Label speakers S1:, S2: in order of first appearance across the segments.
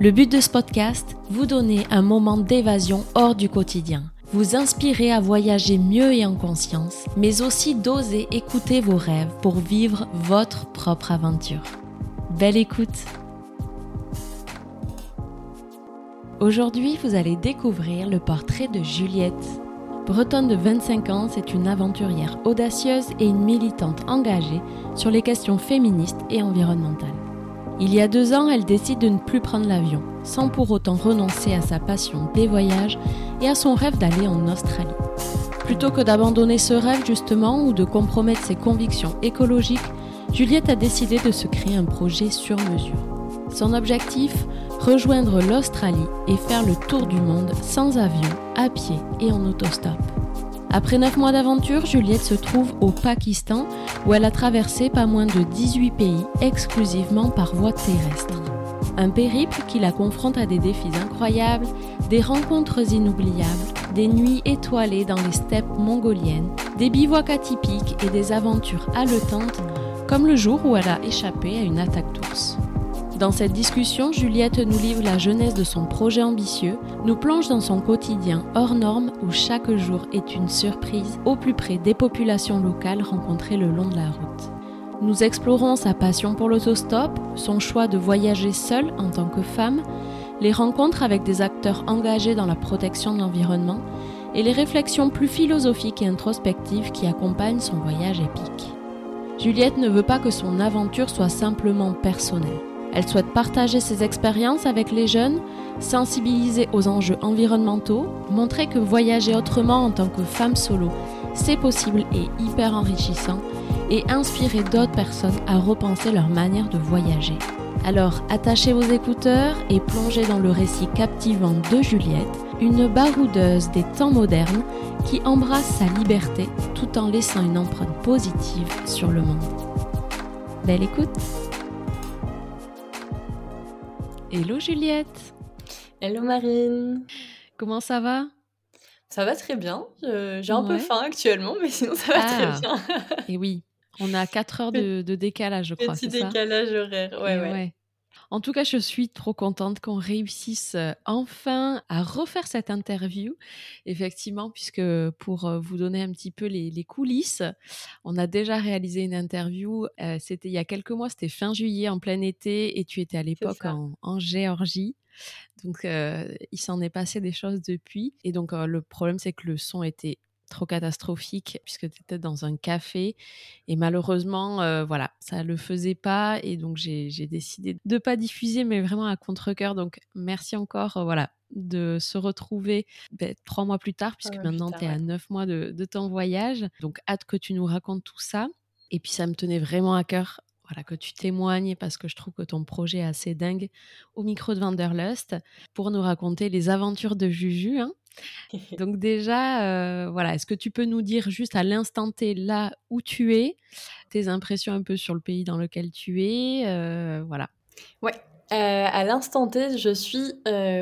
S1: Le but de ce podcast, vous donner un moment d'évasion hors du quotidien, vous inspirer à voyager mieux et en conscience, mais aussi d'oser écouter vos rêves pour vivre votre propre aventure. Belle écoute Aujourd'hui, vous allez découvrir le portrait de Juliette. Bretonne de 25 ans, c'est une aventurière audacieuse et une militante engagée sur les questions féministes et environnementales. Il y a deux ans, elle décide de ne plus prendre l'avion, sans pour autant renoncer à sa passion des voyages et à son rêve d'aller en Australie. Plutôt que d'abandonner ce rêve justement ou de compromettre ses convictions écologiques, Juliette a décidé de se créer un projet sur mesure. Son objectif Rejoindre l'Australie et faire le tour du monde sans avion, à pied et en autostop. Après 9 mois d'aventure, Juliette se trouve au Pakistan où elle a traversé pas moins de 18 pays exclusivement par voie terrestre. Un périple qui la confronte à des défis incroyables, des rencontres inoubliables, des nuits étoilées dans les steppes mongoliennes, des bivouacs atypiques et des aventures haletantes, comme le jour où elle a échappé à une attaque d'ours. Dans cette discussion, Juliette nous livre la jeunesse de son projet ambitieux, nous plonge dans son quotidien hors norme où chaque jour est une surprise au plus près des populations locales rencontrées le long de la route. Nous explorons sa passion pour l'autostop, son choix de voyager seule en tant que femme, les rencontres avec des acteurs engagés dans la protection de l'environnement et les réflexions plus philosophiques et introspectives qui accompagnent son voyage épique. Juliette ne veut pas que son aventure soit simplement personnelle. Elle souhaite partager ses expériences avec les jeunes, sensibiliser aux enjeux environnementaux, montrer que voyager autrement en tant que femme solo, c'est possible et hyper enrichissant, et inspirer d'autres personnes à repenser leur manière de voyager. Alors attachez vos écouteurs et plongez dans le récit captivant de Juliette, une baroudeuse des temps modernes qui embrasse sa liberté tout en laissant une empreinte positive sur le monde. Belle écoute Hello Juliette
S2: Hello Marine
S1: Comment ça va?
S2: Ça va très bien. J'ai un peu faim actuellement, mais sinon ça va très ah. bien.
S1: Et oui, on a 4 heures de, décalage, je crois.
S2: Petit décalage horaire, ouais, ouais.
S1: En tout cas, je suis trop contente qu'on réussisse euh, enfin à refaire cette interview. Effectivement, puisque pour euh, vous donner un petit peu les, coulisses, on a déjà réalisé une interview. Euh, c'était il y a quelques mois, c'était fin juillet, en plein été, et tu étais à l'époque en, Géorgie. Donc, il s'en est passé des choses depuis. Et donc, le problème, c'est que le son était trop catastrophique puisque tu étais dans un café. Et malheureusement euh, voilà ça le faisait pas. Et donc j'ai décidé de pas diffuser mais vraiment à contre cœur donc merci encore euh, voilà de se retrouver ben, trois mois plus tard puisque maintenant tu es à neuf mois de, de ton voyage. Donc hâte que tu nous racontes tout ça. Et puis ça me tenait vraiment à cœur voilà, que tu témoignes parce que je trouve que ton projet est assez dingue au micro de Vanderlust pour nous raconter les aventures de Juju. Hein. Donc déjà, euh, voilà, est-ce que tu peux nous dire juste à l'instant T là où tu es, tes impressions un peu sur le pays dans lequel tu es, euh, voilà.
S2: Ouais. Euh, à l'instant T, je suis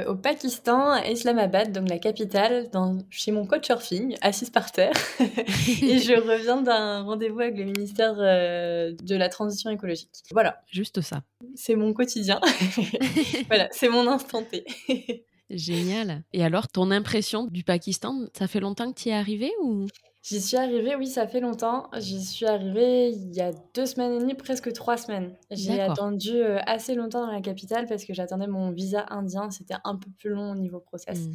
S2: au Pakistan, à Islamabad, donc la capitale, dans, chez mon coach surfing, assise par terre. et je reviens d'un rendez-vous avec le ministère de la Transition écologique. Voilà.
S1: Juste ça.
S2: C'est mon quotidien. voilà, c'est mon instant T.
S1: Génial. Et alors, ton impression du Pakistan, ça fait longtemps que tu y es arrivé ou?
S2: J'y suis arrivée, oui, ça fait longtemps. J'y suis arrivée il y a deux semaines et demie, presque trois semaines. J'ai attendu euh, assez longtemps dans la capitale parce que j'attendais mon visa indien. C'était un peu plus long au niveau process. Mmh.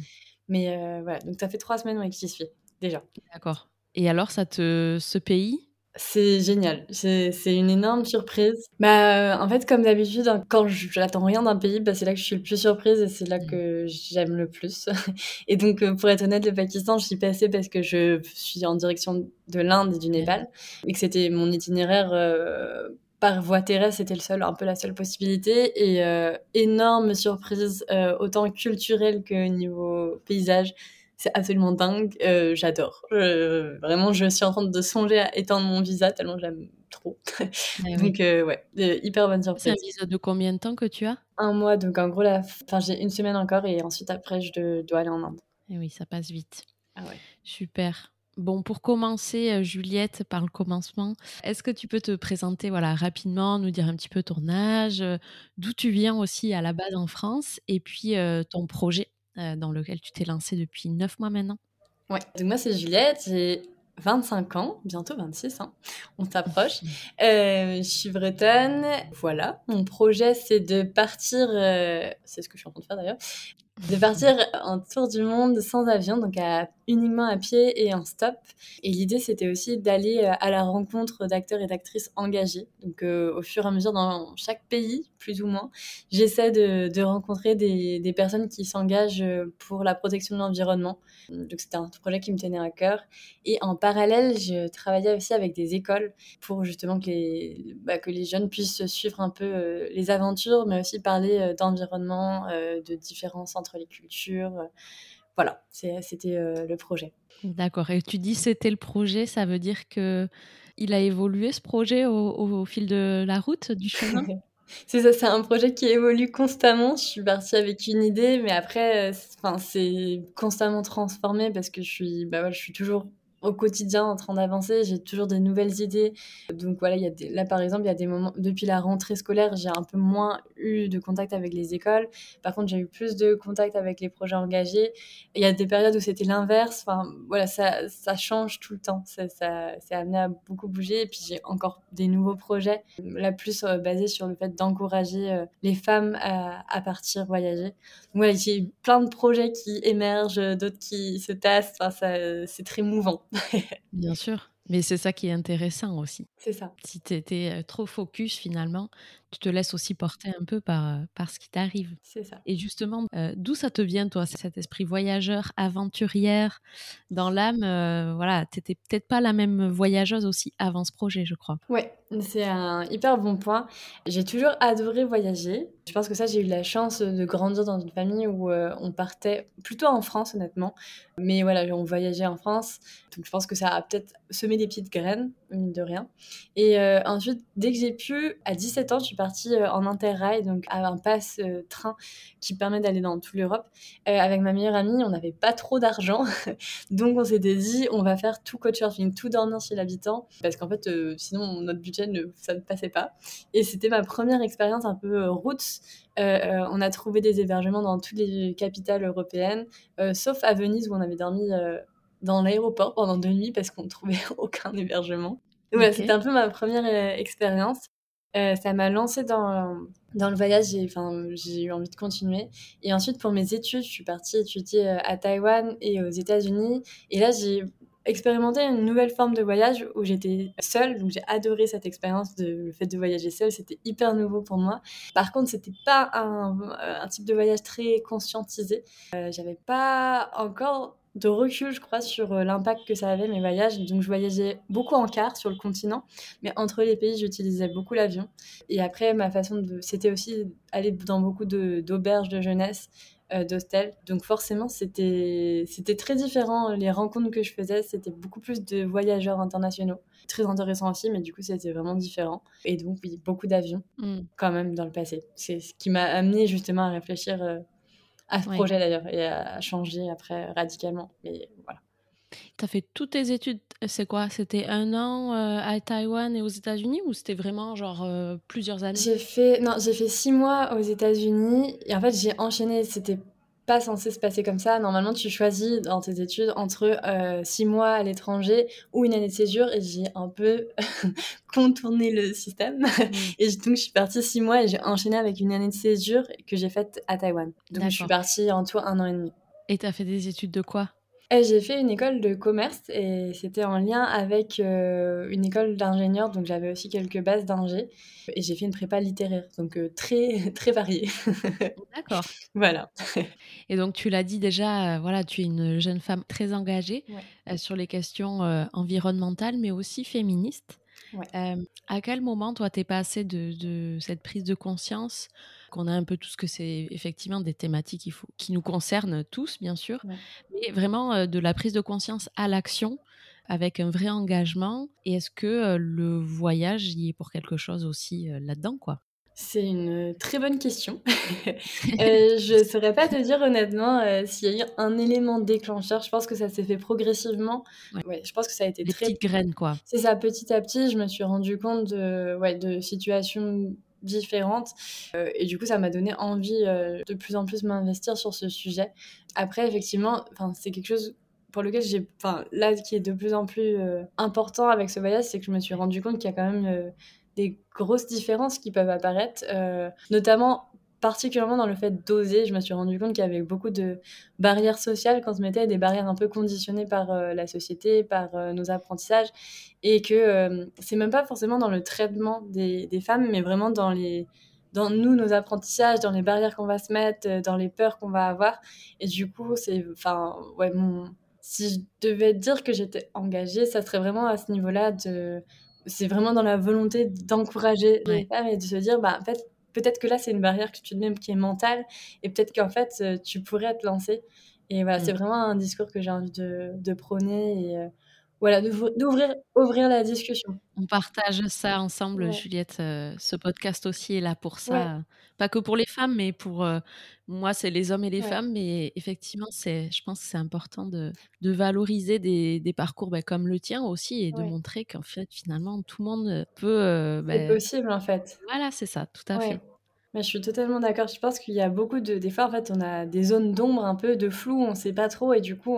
S2: Mais euh, voilà, donc ça fait trois semaines que j'y suis, déjà.
S1: D'accord. Et alors, ça te... ce pays,
S2: c'est génial, c'est une énorme surprise. Bah, euh, en fait, comme d'habitude, hein, quand j'attends rien d'un pays, bah, c'est là que je suis le plus surprise et c'est là mmh. que j'aime le plus. et donc, euh, pour être honnête, le Pakistan, je suis passée parce que je suis en direction de l'Inde et du Népal et que c'était mon itinéraire euh, par voie terrestre, c'était le seul, un peu la seule possibilité. Et énorme surprise, autant culturelle que niveau paysage C'est absolument dingue. J'adore. vraiment, je suis en train de songer à étendre mon visa tellement j'aime trop. Eh donc, ouais, hyper bonne surprise.
S1: C'est un visa de combien de temps que tu as?
S2: Un mois, donc en gros, la... enfin, j'ai une semaine encore et ensuite, après, je dois aller en Inde.
S1: Et eh oui, ça passe vite.
S2: Ah ouais.
S1: Super. Bon, pour commencer, euh, Juliette, par le commencement, est-ce que tu peux te présenter voilà, rapidement, nous dire un petit peu ton âge, euh, d'où tu viens aussi à la base en France, et puis euh, ton projet? Dans lequel tu t'es lancé depuis neuf mois maintenant
S2: Ouais, donc moi c'est Juliette, j'ai 25 ans, bientôt 26, hein. on s'approche. je suis bretonne, voilà. Mon projet c'est de partir, c'est ce que je suis en train de faire d'ailleurs, de partir en tour du monde sans avion, donc uniquement à pied et en stop. Et l'idée, c'était aussi d'aller euh, à la rencontre d'acteurs et d'actrices engagés. Donc, euh, au fur et à mesure, dans chaque pays, plus ou moins, j'essaie de, rencontrer des, personnes qui s'engagent pour la protection de l'environnement. Donc, c'était un projet qui me tenait à cœur. Et en parallèle, je travaillais aussi avec des écoles pour justement que les, bah, que les jeunes puissent suivre un peu euh, les aventures, mais aussi parler d'environnement, de différents centres les cultures. Euh, voilà, c'était euh, le projet.
S1: D'accord. Et tu dis c'était le projet, ça veut dire que il a évolué ce projet au, fil de la route, du chemin?
S2: C'est ça, c'est un projet qui évolue constamment. Je suis partie avec une idée, mais après, enfin, c'est constamment transformé parce que je suis, bah, je suis toujours au quotidien en train d'avancer, j'ai toujours des nouvelles idées. Donc voilà, il y a là par exemple, il y a des moments, depuis la rentrée scolaire, j'ai un peu moins eu de contact avec les écoles. Par contre, j'ai eu plus de contact avec les projets engagés. Il y a des périodes où c'était l'inverse. Enfin voilà, ça, ça change tout le temps. Ça, ça amené à beaucoup bouger. Et puis j'ai encore des nouveaux projets, là plus euh, sur le fait d'encourager euh, les femmes à, à, partir voyager. Donc voilà, j'ai plein de projets qui émergent, d'autres qui se tassent. Enfin, c'est très mouvant.
S1: Bien sûr. Mais c'est ça qui est intéressant aussi.
S2: C'est ça.
S1: Si tu étais euh, trop focus finalement, tu te laisses aussi porter un peu par, euh, par ce qui t'arrive.
S2: C'est ça.
S1: Et justement, euh, d'où ça te vient, toi, cet esprit voyageur, aventurière dans l'âme Voilà, t'étais peut-être pas la même voyageuse aussi avant ce projet, je crois.
S2: Ouais, c'est un hyper bon point. J'ai toujours adoré voyager. Je pense que ça, j'ai eu la chance de grandir dans une famille où on partait plutôt en France, honnêtement. Mais voilà, on voyageait en France. Donc je pense que ça a peut-être semé des petites graines, mine de rien. Et euh, ensuite, dès que j'ai pu, à 17 ans, je suis partie euh, en interrail, donc à un pass euh, train qui permet d'aller dans toute l'Europe. avec ma meilleure amie, on n'avait pas trop d'argent. donc on s'était dit, on va faire tout couchsurfing, tout dormir chez l'habitant. Parce qu'en fait, sinon, notre budget, ne, ça ne passait pas. Et c'était ma première expérience un peu route. on a trouvé des hébergements dans toutes les capitales européennes, sauf à Venise où on avait dormi dans l'aéroport pendant deux nuits parce qu'on ne trouvait aucun hébergement. Ouais, c'était un peu ma première euh, expérience. Euh, ça m'a lancé dans, dans le voyage, j'ai eu envie de continuer. Et ensuite, pour mes études, je suis partie étudier euh, à Taïwan et aux États-Unis. Et là, j'ai expérimenté une nouvelle forme de voyage où j'étais seule. Donc, j'ai adoré cette expérience, de, le fait de voyager seule. C'était hyper nouveau pour moi. Par contre, c'était pas un, un, type de voyage très conscientisé. Euh, J'avais pas encore de recul, je crois, sur euh, l'impact que ça avait mes voyages. Donc, je voyageais beaucoup en car sur le continent, mais entre les pays, j'utilisais beaucoup l'avion. Et après, ma façon de. C'était aussi aller dans beaucoup d'auberges de, jeunesse, euh, d'hostels. Donc, forcément, c'était très différent. Les rencontres que je faisais, c'était beaucoup plus de voyageurs internationaux. Très intéressant aussi, mais du coup, c'était vraiment différent. Et donc, oui, beaucoup d'avions, mm. quand même, dans le passé. C'est ce qui m'a amené justement à réfléchir. Euh, à ce projet d'ailleurs et à changer après radicalement. Mais voilà.
S1: Tu as fait toutes tes études, c'est quoi? C'était un an euh, à Taïwan et aux États-Unis ou c'était vraiment genre euh, plusieurs années?
S2: J'ai fait non, j'ai fait six mois aux États-Unis et en fait j'ai enchaîné. C'était pas censé se passer comme ça. Normalement, tu choisis dans tes études entre euh, six mois à l'étranger ou une année de séjour. Et j'ai un peu contourné le système. Mm. Et donc, je suis partie six mois et j'ai enchaîné avec une année de séjour que j'ai faite à Taïwan. Donc, je suis partie en tout un an et demi.
S1: Et tu as fait des études de quoi?
S2: J'ai fait une école de commerce et c'était en lien avec euh, une école d'ingénieur, donc j'avais aussi quelques bases d'ingé. Et j'ai fait une prépa littéraire, donc euh, très, très variée.
S1: D'accord.
S2: voilà.
S1: Et donc tu l'as dit déjà, euh, voilà, tu es une jeune femme très engagée sur les questions environnementales, mais aussi féministes. à quel moment, toi, t'es passée de, de cette prise de conscience qu'on a un peu tout ce que c'est effectivement des thématiques qui, faut, qui nous concernent tous, bien sûr, mais vraiment de la prise de conscience à l'action avec un vrai engagement. Et est-ce que le voyage y est pour quelque chose aussi là-dedans, quoi?
S2: C'est une très bonne question. euh, je ne saurais pas te dire honnêtement s'il y a eu un élément déclencheur. Je pense que ça s'est fait progressivement. Ouais. je pense que ça a été
S1: Des
S2: très.
S1: petites graines, quoi.
S2: C'est ça, petit à petit, je me suis rendu compte de, ouais, de situations différentes. et du coup, ça m'a donné envie de plus en plus m'investir sur ce sujet. Après, effectivement, c'est quelque chose pour lequel j'ai, enfin, là, qui est de plus en plus important avec ce voyage, c'est que je me suis rendu compte qu'il y a quand même des grosses différences qui peuvent apparaître, euh, notamment particulièrement dans le fait d'oser. Je me suis rendu compte qu'il y avait beaucoup de barrières sociales quand on se mettait des barrières un peu conditionnées par euh, la société, par euh, nos apprentissages, et que c'est même pas forcément dans le traitement des, des, femmes, mais vraiment dans les dans nous, nos apprentissages, dans les barrières qu'on va se mettre, dans les peurs qu'on va avoir. Et du coup, c'est, enfin, ouais, mon, si je devais dire que j'étais engagée, ça serait vraiment à ce niveau-là de c'est vraiment dans la volonté d'encourager les femmes et de se dire, bah, en fait, peut-être que là, c'est une barrière que tu te mets qui est mentale et peut-être qu'en fait, euh, tu pourrais te lancer. Et voilà, c'est mm. vraiment un discours que j'ai envie de, de prôner et euh, voilà, d'ouvrir ouvrir la discussion.
S1: On partage ça ensemble, Juliette. Euh, ce podcast aussi est là pour ça. Pas que pour les femmes, mais pour moi, c'est les hommes et les femmes. Mais effectivement, c'est, je pense que c'est important de, de valoriser des, des parcours bah, comme le tien aussi et de montrer qu'en fait, finalement, tout le monde peut.
S2: Bah, c'est possible, en fait.
S1: Voilà, c'est ça, tout à fait.
S2: Mais je suis totalement d'accord. Je pense qu'il y a beaucoup de. Des fois, en fait, on a des zones d'ombre, un peu de flou, on ne sait pas trop, et du coup,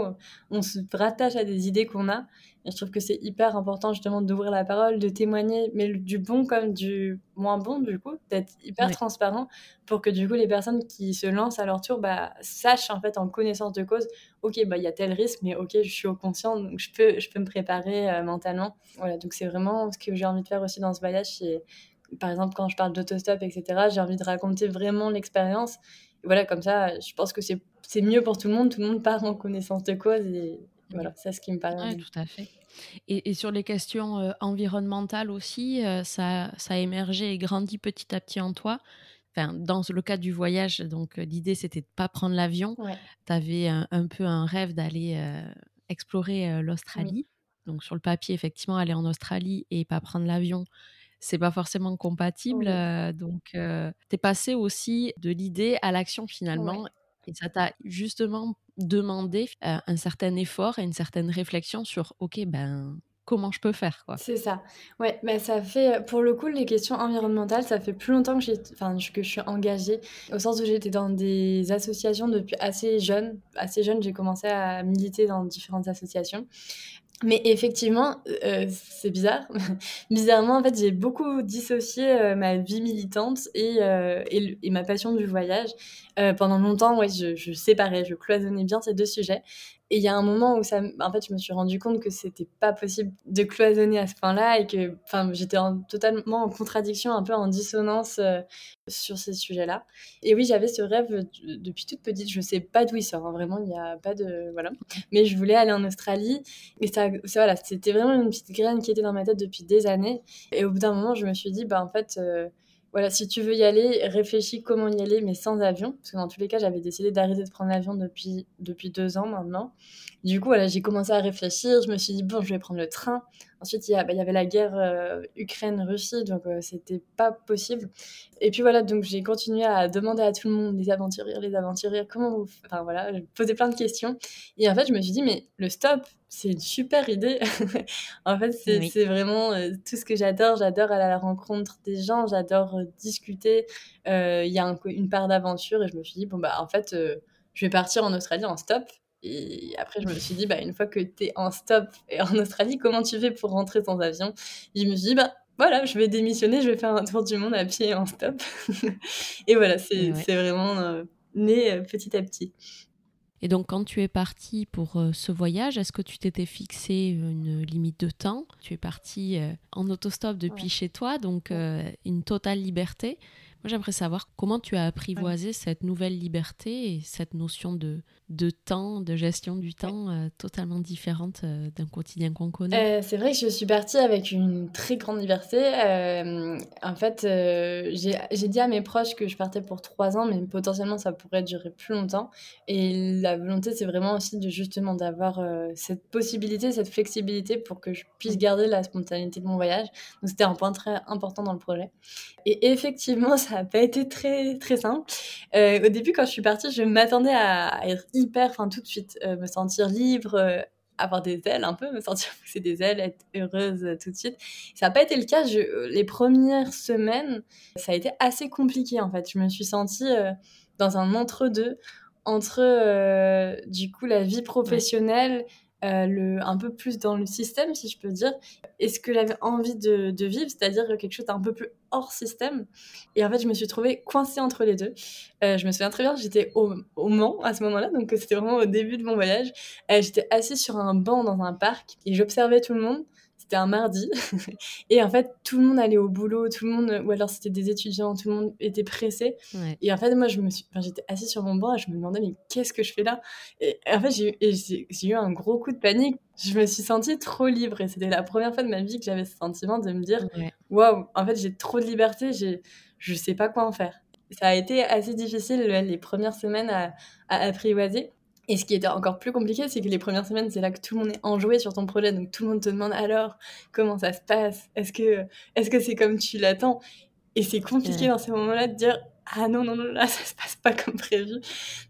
S2: on se rattache à des idées qu'on a. Et je trouve que c'est hyper important, justement, d'ouvrir la parole, de témoigner, mais du bon comme du moins bon, du coup, d'être hyper transparent pour que, du coup, les personnes qui se lancent à leur tour bah, sachent, en fait, en connaissance de cause, OK, bah, il y a tel risque, mais OK, je suis au conscient, donc je peux, je peux me préparer euh, mentalement. Voilà, donc c'est vraiment ce que j'ai envie de faire aussi dans ce voyage, c'est par exemple, quand je parle d'autostop, etc., j'ai envie de raconter vraiment l'expérience. voilà, comme ça, je pense que c'est mieux pour tout le monde. Tout le monde part en connaissance de cause. Et voilà, c'est ce qui me paraît.
S1: Oui, tout à fait. Et, sur les questions euh, environnementales aussi, euh, ça, ça a émergé et grandi petit à petit en toi. Enfin, dans le cas du voyage, donc euh, l'idée c'était de pas prendre l'avion. Tu avais un, peu un rêve d'aller explorer l'Australie. Donc sur le papier, effectivement, aller en Australie et pas prendre l'avion, c'est pas forcément compatible. donc, tu es passé aussi de l'idée à l'action finalement. Et ça t'a justement demandé un certain effort et une certaine réflexion sur, OK, ben, comment je peux faire quoi?
S2: C'est ça. Ouais, mais ça fait pour le coup les questions environnementales, ça fait plus longtemps que j'ai enfin que je suis engagée au sens où j'étais dans des associations depuis assez jeune, assez jeune, j'ai commencé à militer dans différentes associations. Mais effectivement, c'est bizarre. Bizarrement, en fait, j'ai beaucoup dissocié ma vie militante et, et, ma passion du voyage. Pendant longtemps, ouais, je, séparais, je cloisonnais bien ces deux sujets. Et il y a un moment où en fait, je me suis rendu compte que c'était pas possible de cloisonner à ce point-là et que, enfin, j'étais totalement en contradiction, un peu en dissonance euh, sur ces sujets-là. Et oui, j'avais ce rêve depuis toute petite. Je sais pas d'où il sort, hein, vraiment, il n'y a pas de, voilà. Mais je voulais aller en Australie et ça, voilà, c'était vraiment une petite graine qui était dans ma tête depuis des années. Et au bout d'un moment, je me suis dit, bah en fait. Euh, voilà, si tu veux y aller, réfléchis comment y aller, mais sans avion. Parce que dans tous les cas, j'avais décidé d'arrêter de prendre l'avion depuis, depuis deux ans maintenant. Du coup, voilà, j'ai commencé à réfléchir. Je me suis dit, bon, je vais prendre le train. Ensuite, il y, bah, y avait la guerre euh, Ukraine-Russie, donc euh, c'était pas possible. Et puis voilà, donc j'ai continué à demander à tout le monde, les aventuriers, les aventuriers, comment vous. Enfin voilà, je posais plein de questions. Et en fait, je me suis dit, mais le stop, c'est une super idée. en fait, c'est vraiment euh, tout ce que j'adore. J'adore aller à la rencontre des gens, j'adore discuter. Il y a une part d'aventure et je me suis dit, bon, bah en fait, je vais partir en Australie en stop et après, je me suis dit, bah, une fois que tu es en stop et en Australie, comment tu fais pour rentrer sans avion? Et je me suis dit, bah, voilà, je vais démissionner, je vais faire un tour du monde à pied en stop. et voilà, c'est vraiment euh, né euh, petit à petit.
S1: Et donc, quand tu es parti pour euh, ce voyage, est-ce que tu t'étais fixé une limite de temps? Tu es parti en autostop depuis chez toi, donc une totale liberté. Moi, j'aimerais savoir comment tu as apprivoisé cette nouvelle liberté et cette notion de, de temps, de gestion du temps euh, totalement différente euh, d'un quotidien qu'on connaît.
S2: Euh, c'est vrai que je suis partie avec une très grande liberté. en fait, j'ai dit à mes proches que je partais pour trois ans, mais potentiellement ça pourrait durer plus longtemps. Et la volonté, c'est vraiment aussi de justement d'avoir cette possibilité, cette flexibilité pour que je puisse garder la spontanéité de mon voyage. Donc c'était un point très important dans le projet. Et effectivement, ça n'a pas été très très simple. au début, quand je suis partie, je m'attendais à être hyper, enfin tout de suite, euh, me sentir libre, euh, avoir des ailes un peu, me sentir pousser des ailes, être heureuse euh, tout de suite. Ça n'a pas été le cas. Je, les premières semaines, ça a été assez compliqué en fait. Je me suis sentie dans un entre-deux entre du coup la vie professionnelle euh, le, un peu plus dans le système, si je peux dire, et ce que j'avais envie de, vivre, c'est-à-dire quelque chose d'un peu plus hors système? Et en fait, je me suis trouvée coincée entre les deux. Euh, je me souviens très bien, j'étais au, au, Mans à ce moment-là, donc c'était vraiment au début de mon voyage. Euh, j'étais assise sur un banc dans un parc et j'observais tout le monde c'était un mardi. et en fait, tout le monde allait au boulot, tout le monde, ou alors c'était des étudiants, tout le monde était pressé. Et en fait, moi, je me suis, j'étais assise sur mon banc et je me demandais, mais qu'est-ce que je fais là? Et en fait, j'ai eu un gros coup de panique. Je me suis sentie trop libre et c'était la première fois de ma vie que j'avais ce sentiment de me dire, waouh, en fait, j'ai trop de liberté, je sais pas quoi en faire. Ça a été assez difficile les premières semaines à, à apprivoiser. Et ce qui était encore plus compliqué, c'est que les premières semaines, c'est là que tout le monde est enjoué sur ton projet. Donc tout le monde te demande alors comment ça se passe? Est-ce que c'est comme tu l'attends? Et c'est compliqué dans ces moments-là de dire ah non non non là ça se passe pas comme prévu.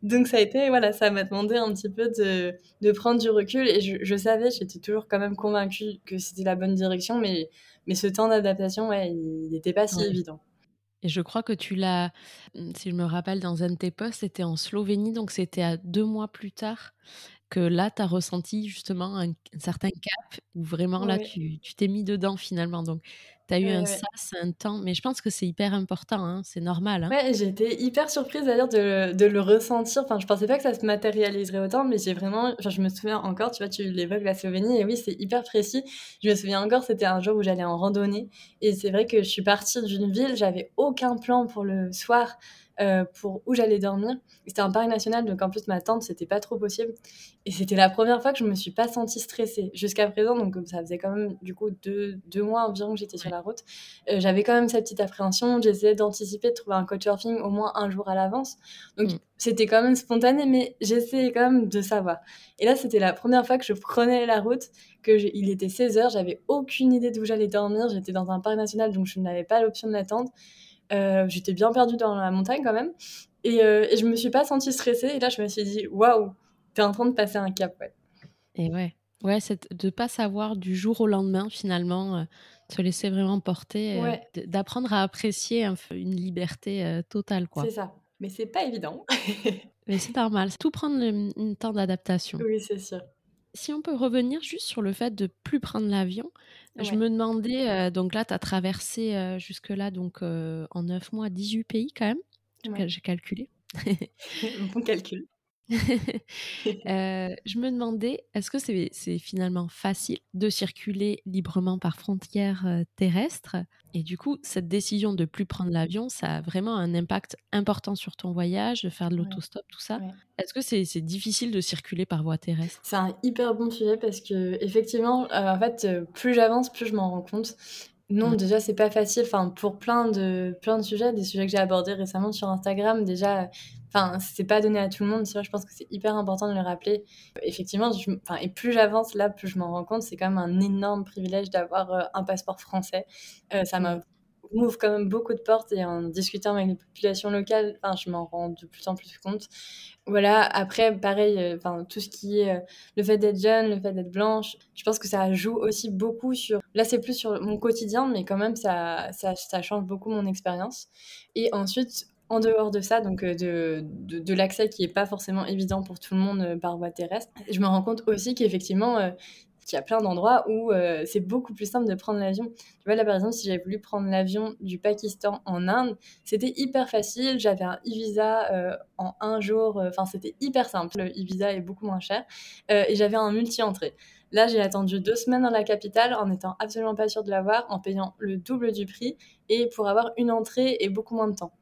S2: Donc ça a été voilà ça m'a demandé un petit peu de, de prendre du recul et je, je savais j'étais toujours quand même convaincue que c'était la bonne direction mais mais ce temps d'adaptation ouais il n'était pas si évident.
S1: Et je crois que tu l'as, mmh, si je me rappelle, dans un de tes posts, c'était en Slovénie, donc c'était à deux mois plus tard que là, tu as ressenti justement un, certain cap où vraiment là, tu t'es mis dedans finalement. Donc, tu as eu un sas, un temps, mais je pense que c'est hyper important, hein, c'est normal. Hein.
S2: Ouais, j'ai été hyper surprise d'ailleurs de, de, le ressentir. Enfin, je pensais pas que ça se matérialiserait autant, mais j'ai vraiment. Enfin, je me souviens encore, tu vois, tu l'évoques la Slovénie, et oui, c'est hyper précis. Je me souviens encore, c'était un jour où j'allais en randonnée, et c'est vrai que je suis partie d'une ville, j'avais aucun plan pour le soir. Euh, pour où j'allais dormir. C'était un parc national, donc en plus ma tente, c'était pas trop possible. Et c'était la première fois que je me suis pas sentie stressée. Jusqu'à présent, donc ça faisait quand même du coup deux, deux mois environ que j'étais sur la route, euh, j'avais quand même cette petite appréhension. J'essayais d'anticiper, de trouver un couchsurfing au moins un jour à l'avance. Donc mm. c'était quand même spontané, mais j'essayais quand même de savoir. Et là, c'était la première fois que je prenais la route, que il était 16 heures, j'avais aucune idée d'où j'allais dormir. J'étais dans un parc national, donc je n'avais pas l'option de l'attendre. Euh, j'étais bien perdue dans la montagne quand même. Et, euh, et, je me suis pas sentie stressée. Et là, je me suis dit, waouh, t'es en train de passer un cap. Ouais.
S1: Et ouais, ouais c'est de pas savoir du jour au lendemain finalement, euh, se laisser vraiment porter, euh, d'apprendre à apprécier une liberté totale. quoi.
S2: C'est ça. Mais c'est pas évident.
S1: Mais c'est normal. Tout prendre un temps d'adaptation.
S2: Oui, c'est sûr.
S1: Si on peut revenir juste sur le fait de plus prendre l'avion, je me demandais, euh, donc là, tu as traversé euh, jusque-là, donc euh, en 9 mois, 18 pays quand même. J'ai calculé.
S2: bon calcul.
S1: je me demandais, est-ce que c'est finalement facile de circuler librement par frontières terrestres Et du coup, cette décision de plus prendre l'avion, ça a vraiment un impact important sur ton voyage, de faire de l'autostop, tout ça. Est-ce que c'est difficile de circuler par voie terrestre?
S2: C'est un hyper bon sujet parce que effectivement, en fait, plus j'avance, plus je m'en rends compte. Non, mmh. déjà, c'est pas facile. Enfin, pour plein de, plein de sujets, des sujets que j'ai abordés récemment sur Instagram, déjà, enfin, c'est pas donné à tout le monde. Je pense que c'est hyper important de le rappeler. Effectivement, je, enfin, et plus j'avance là, plus je m'en rends compte. C'est quand même un énorme privilège d'avoir euh, un passeport français. Euh, ça m'a m'ouvre quand même beaucoup de portes et en discutant avec les populations locales, enfin, je m'en rends de plus en plus compte. Voilà, après, pareil, euh, enfin, tout ce qui est euh, le fait d'être jeune, le fait d'être blanche, je pense que ça joue aussi beaucoup sur. Là, c'est plus sur mon quotidien, mais quand même, ça, ça, change beaucoup mon expérience. Et ensuite, en dehors de ça, donc euh, de, de, de l'accès qui n'est pas forcément évident pour tout le monde par voie terrestre, je me rends compte aussi qu'effectivement, il y a plein d'endroits où euh, c'est beaucoup plus simple de prendre l'avion. Tu vois, là, par exemple, si j'avais voulu prendre l'avion du Pakistan en Inde, c'était hyper facile. J'avais un e-visa euh, en un jour. Euh, enfin, c'était hyper simple. Le e-visa est beaucoup moins cher. et j'avais un multi-entrée. Là, j'ai attendu deux semaines dans la capitale en n'étant absolument pas sûre de l'avoir, en payant le double du prix et pour avoir une entrée et beaucoup moins de temps.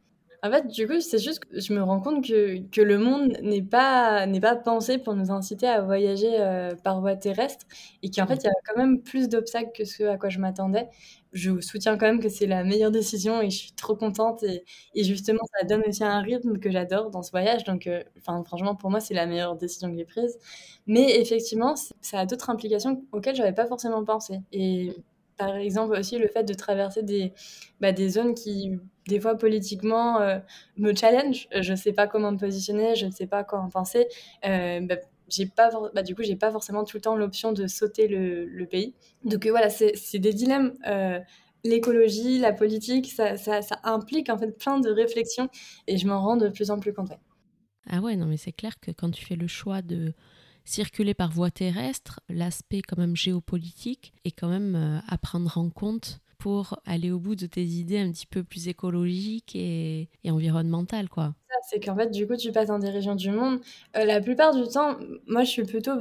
S2: En fait, du coup, c'est juste que je me rends compte que, que le monde n'est pas, n'est pas pensé pour nous inciter à voyager euh, par voie terrestre et qu'en fait, il y a quand même plus d'obstacles que ce à quoi je m'attendais. Je soutiens quand même que c'est la meilleure décision et je suis trop contente. Et, et justement, ça donne aussi un rythme que j'adore dans ce voyage. Donc, euh, franchement, pour moi, c'est la meilleure décision que j'ai prise. Mais effectivement, ça a d'autres implications auxquelles je n'avais pas forcément pensé. Et par exemple aussi le fait de traverser des, bah, des zones qui, des fois politiquement, euh, me challenge. Je ne sais pas comment me positionner, je ne sais pas quoi en penser. Euh, bah, j'ai pas, bah, du coup, j'ai pas forcément tout le temps l'option de sauter le, pays. Donc euh, voilà, c'est des dilemmes. L'écologie, la politique, ça, ça, ça, implique en fait plein de réflexions et je m'en rends de plus en plus compte.
S1: Ah ouais, non mais c'est clair que quand tu fais le choix de circuler par voie terrestre, l'aspect quand même géopolitique est quand même euh, à prendre en compte pour aller au bout de tes idées un petit peu plus écologiques et, environnementales, quoi.
S2: C'est qu'en fait, du coup, tu passes dans des régions du monde. Euh, la plupart du temps, moi, je suis plutôt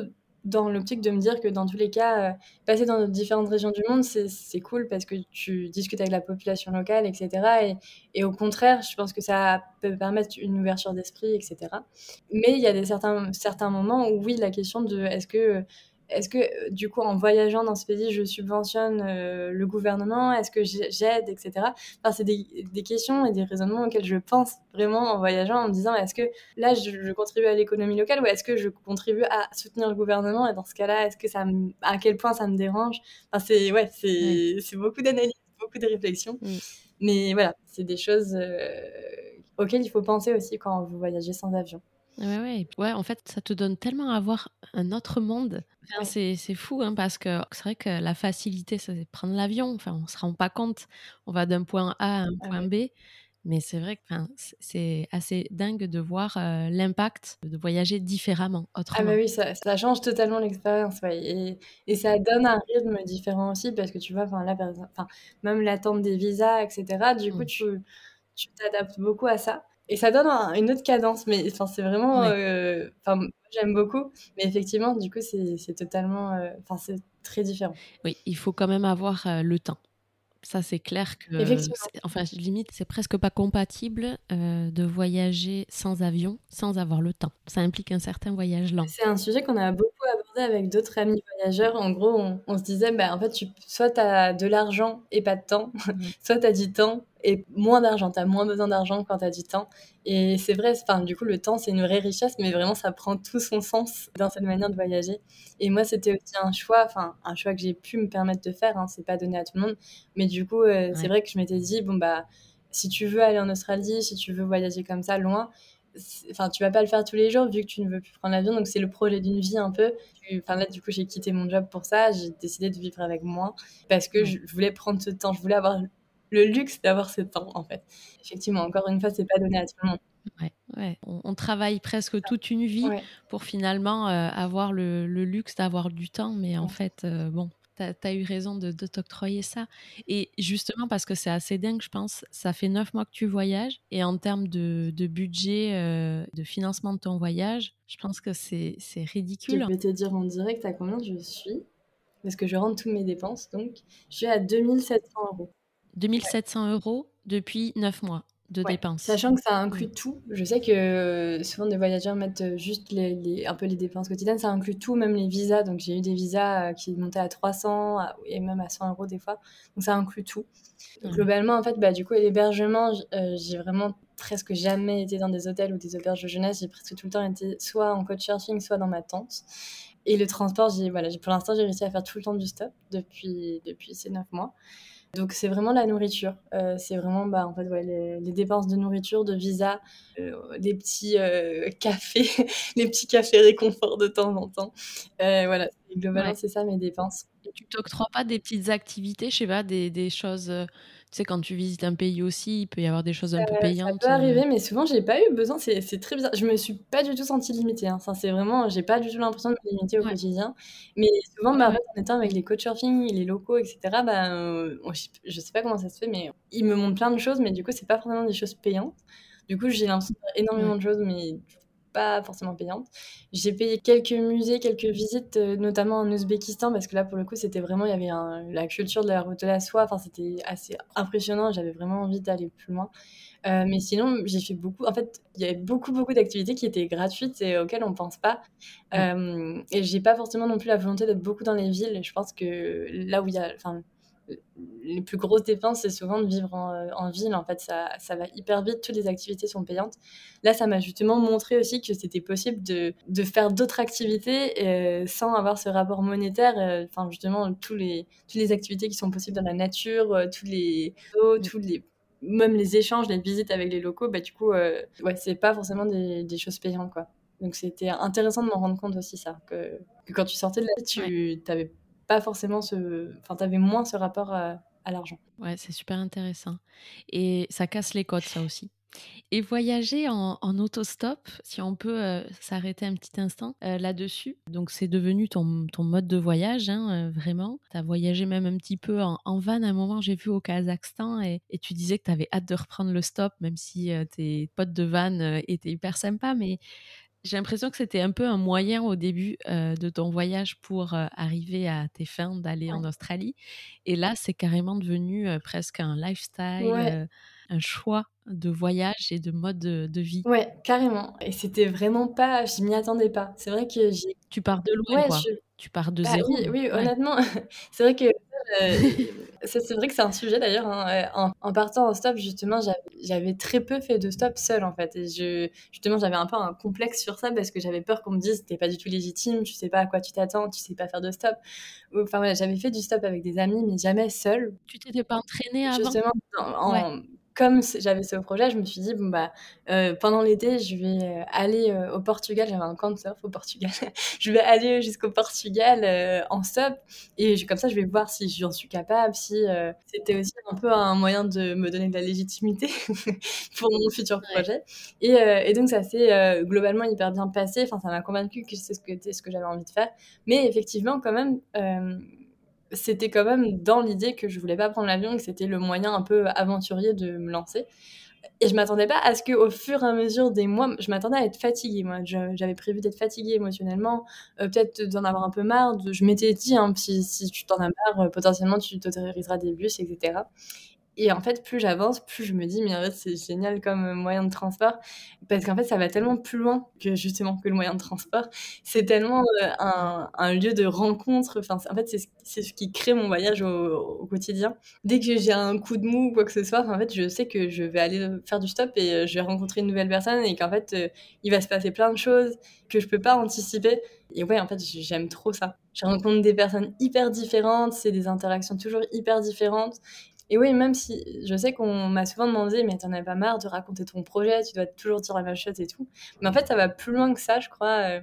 S2: dans l'optique de me dire que dans tous les cas, euh, passer dans différentes régions du monde, c'est cool parce que tu discutes avec la population locale, etc. Et, et, au contraire, je pense que ça peut permettre une ouverture d'esprit, etc. Mais il y a des certains, certains moments où oui, la question de est-ce que est-ce que, euh, du coup, en voyageant dans ce pays, je subventionne euh, le gouvernement? Est-ce que j'aide, etc. Enfin, c'est des, des, questions et des raisonnements auxquels je pense vraiment en voyageant, en me disant est-ce que là, je, contribue à l'économie locale ou est-ce que je contribue à soutenir le gouvernement? Et dans ce cas-là, est-ce que ça à quel point ça me dérange? Enfin, c'est ouais, c'est beaucoup d'analyse, beaucoup de réflexion. Mais voilà, c'est des choses euh, auxquelles il faut penser aussi quand vous voyagez sans avion.
S1: Ouais, ouais. ouais, en fait, ça te donne tellement à voir un autre monde. c'est, fou, hein, parce que c'est vrai que la facilité, c'est prendre l'avion. Enfin, on se rend pas compte. On va d'un point A à un point B. Mais c'est vrai que c'est assez dingue de voir euh, l'impact de voyager différemment, autrement.
S2: Ah bah oui, ça, ça change totalement l'expérience. Ouais. Et, et, ça donne un rythme différent aussi, parce que tu vois, là, par exemple, même l'attente des visas, etc., du coup, mmh. tu, tu t'adaptes beaucoup à ça. Et ça donne une autre cadence, mais enfin, c'est vraiment. Euh, enfin, j'aime beaucoup, mais effectivement, du coup, c'est totalement. Euh, enfin, c'est très différent.
S1: Oui, il faut quand même avoir euh, le temps. Ça, c'est clair que. Enfin, limite, c'est presque pas compatible de voyager sans avion, sans avoir le temps. Ça implique un certain voyage lent.
S2: C'est un sujet qu'on a beaucoup abordé avec d'autres amis voyageurs. En gros, on, se disait, bah, en fait, tu, soit tu as de l'argent et pas de temps, mmh. soit tu as du temps et moins d'argent. Tu as moins besoin d'argent quand tu as du temps. Et c'est vrai, enfin, du coup, le temps, c'est une vraie richesse, mais vraiment, ça prend tout son sens dans cette manière de voyager. Et moi, c'était aussi un choix, enfin, un choix que j'ai pu me permettre de faire. Hein, c'est pas donné à tout le monde. Mais du coup, euh, c'est vrai que je m'étais dit, bon, bah, si tu veux aller en Australie, si tu veux voyager comme ça, loin, enfin tu vas pas le faire tous les jours vu que tu ne veux plus prendre l'avion donc c'est le projet d'une vie un peu enfin là du coup j'ai quitté mon job pour ça j'ai décidé de vivre avec moi parce que je voulais prendre ce temps je voulais avoir le luxe d'avoir ce temps, en fait. Effectivement, encore une fois, c'est pas donné à tout le monde.
S1: Ouais, ouais. On, travaille presque toute une vie pour finalement euh, avoir le, luxe d'avoir du temps, mais en fait, euh, bon, tu as, eu raison de, t'octroyer ça. Et justement, parce que c'est assez dingue, je pense, ça fait neuf mois que tu voyages, et en termes de, budget, euh, de financement de ton voyage, je pense que c'est ridicule.
S2: Je vais te dire en direct à combien je suis, parce que je rentre toutes mes dépenses, donc je suis à 2700 euros.
S1: 2700 euros depuis 9 mois de dépenses.
S2: Sachant que ça inclut tout. Je sais que euh, souvent des voyageurs mettent euh, juste les, un peu les dépenses quotidiennes. Ça inclut tout, même les visas. Donc j'ai eu des visas euh, qui montaient à 300 et même à 100 euros des fois. Donc ça inclut tout. Globalement, en fait, bah, du coup, l'hébergement, j'ai vraiment presque jamais été dans des hôtels ou des auberges de jeunesse. J'ai presque tout le temps été soit en coach-surfing, soit dans ma tente. Et le transport, voilà, pour l'instant, j'ai réussi à faire tout le temps du stop depuis, depuis ces 9 mois. Donc c'est vraiment la nourriture. Euh, c'est vraiment bah, en fait, ouais, les, dépenses de nourriture, de visa, euh, des petits euh, cafés, les petits cafés réconfort de temps en temps. voilà, globalement c'est ça mes dépenses.
S1: Et tu t'octroies pas des petites activités, je sais pas, des, des choses sais, quand tu visites un pays aussi, il peut y avoir des choses un peu payantes.
S2: Ça peut arriver, mais souvent, j'ai pas eu besoin. C'est très bizarre. Je me suis pas du tout sentie limitée. Hein. c'est vraiment, j'ai pas du tout l'impression de me limiter au quotidien. Mais souvent, bah, en, étant avec les surfing, les locaux, etc., bah, euh, je sais pas comment ça se fait, mais ils me montrent plein de choses, mais du coup, c'est pas forcément des choses payantes. Du coup, j'ai l'impression énormément de choses, mais pas forcément payante. J'ai payé quelques musées, quelques visites, euh, notamment en Ouzbékistan, parce que là, pour le coup, c'était vraiment, il y avait la culture de la route de la soie, enfin, c'était assez impressionnant, j'avais vraiment envie d'aller plus loin. Euh, mais sinon, j'ai fait beaucoup. En fait, il y avait beaucoup, beaucoup d'activités qui étaient gratuites et auxquelles on pense pas. Euh, et j'ai pas forcément non plus la volonté d'être beaucoup dans les villes. Je pense que là où il y a, enfin, les plus grosses dépenses, c'est souvent de vivre en, ville. En fait, ça, ça, va hyper vite. Toutes les activités sont payantes. Là, ça m'a justement montré aussi que c'était possible de, de faire d'autres activités euh, sans avoir ce rapport monétaire. Euh, enfin, justement, tous les, toutes les activités qui sont possibles dans la nature, euh, tous les tous les même les échanges, les visites avec les locaux, bah, du coup, ouais, c'est pas forcément des, des, choses payantes, quoi. Donc, c'était intéressant de m'en rendre compte aussi, ça, que, que, quand tu sortais de là, tu n'avais pas forcément ce. Enfin, tu avais moins ce rapport à, l'argent.
S1: Ouais, c'est super intéressant. Et ça casse les codes, ça aussi. Et voyager en, en autostop, si on peut euh, s'arrêter un petit instant euh, là-dessus. Donc, c'est devenu ton, ton, mode de voyage, hein, euh, vraiment. Tu as voyagé même un petit peu en, en van à un moment, j'ai vu au Kazakhstan, et, tu disais que tu avais hâte de reprendre le stop, même si tes potes de van étaient hyper sympas. Mais j'ai l'impression que c'était un peu un moyen au début euh, de ton voyage pour euh, arriver à tes fins d'aller en Australie. Et là, c'est carrément devenu euh, presque un lifestyle, un choix de voyage et de mode de, vie.
S2: Ouais, carrément. Et c'était vraiment pas, je m'y attendais pas. C'est vrai que j'ai.
S1: Tu pars de loin, quoi. Tu pars de
S2: bah
S1: zéro.
S2: Oui, oui honnêtement, c'est vrai que c'est vrai que c'est un sujet d'ailleurs. Hein, en, partant en stop, justement, j'avais très peu fait de stop seul en fait. Et je, justement, j'avais un peu un complexe sur ça parce que j'avais peur qu'on me dise t'es pas du tout légitime, tu sais pas à quoi tu t'attends, tu sais pas faire de stop. Enfin voilà, j'avais fait du stop avec des amis, mais jamais seul.
S1: Tu t'étais pas entraînée avant?
S2: Justement, en, comme j'avais ce projet, je me suis dit, bon, bah, euh, pendant l'été, je vais euh, aller euh, au Portugal. J'avais un camp de surf au Portugal. je vais aller jusqu'au Portugal en stop. Et comme ça, je vais voir si j'en suis capable, si c'était aussi un peu un moyen de me donner de la légitimité pour mon futur projet. Et, et, donc, ça s'est globalement hyper bien passé. Enfin, ça m'a convaincu que c'est ce que, ce que j'avais envie de faire. Mais effectivement, quand même c'était quand même dans l'idée que je voulais pas prendre l'avion, que c'était le moyen un peu aventurier de me lancer. Et je m'attendais pas à ce qu'au fur et à mesure des mois, je m'attendais à être fatiguée. Moi, j'avais prévu d'être fatiguée émotionnellement, euh, peut-être d'en avoir un peu marre. je m'étais dit, hein, si, si, tu t'en as marre, euh, potentiellement tu t'autoriseras des bus, etc. Et en fait, plus j'avance, plus je me dis, mais en fait, c'est génial comme moyen de transport. Parce qu'en fait, ça va tellement plus loin que justement que le moyen de transport. C'est tellement euh, un, lieu de rencontre. Enfin, en fait, c'est ce qui crée mon voyage au, quotidien. Dès que j'ai un coup de mou ou quoi que ce soit, en fait, je sais que je vais aller faire du stop et euh, je vais rencontrer une nouvelle personne et qu'en fait, euh, il va se passer plein de choses que je peux pas anticiper. Et ouais, en fait, j'aime trop ça. Je rencontre des personnes hyper différentes, c'est des interactions toujours hyper différentes. Et oui, même si je sais qu'on m'a souvent demandé, mais t'en as pas marre de raconter ton projet, tu dois toujours dire la même chose et tout. Mais en fait, ça va plus loin que ça, je crois. Euh,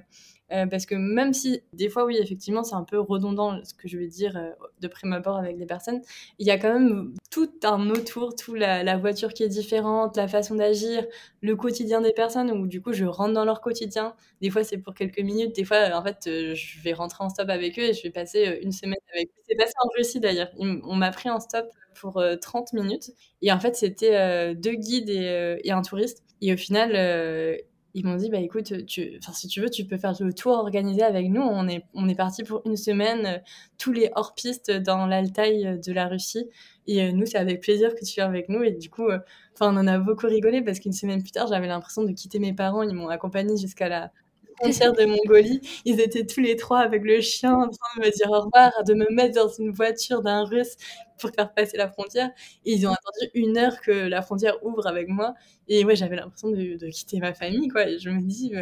S2: euh, parce que même si des fois, oui, effectivement, c'est un peu redondant ce que je vais dire euh, de prime abord avec des personnes, il y a quand même tout un autour, tout la, la voiture qui est différente, la façon d'agir, le quotidien des personnes, où du coup, je rentre dans leur quotidien. Des fois, c'est pour quelques minutes, des fois, en fait, je vais rentrer en stop avec eux et je vais passer une semaine avec eux. C'est passé en Russie d'ailleurs. On m'a pris en stop pour 30 euh, minutes. Et en fait, c'était euh, deux guides euh, et, un touriste. Et au final, ils m'ont dit bah écoute tu si tu veux tu peux faire le tour organisé avec nous on est on est parti pour une semaine tous les hors pistes dans l'Altaï de la Russie et nous c'est avec plaisir que tu viens avec nous et du coup enfin on en a beaucoup rigolé parce qu'une semaine plus tard j'avais l'impression de quitter mes parents ils m'ont accompagné jusqu'à la frontière de Mongolie. Ils étaient tous les trois avec le chien en train de me dire au revoir, de me mettre dans une voiture d'un russe pour faire passer la frontière. Et ils ont attendu une heure que la frontière ouvre avec moi. Et ouais, j'avais l'impression de, quitter ma famille, quoi. Et je me dis,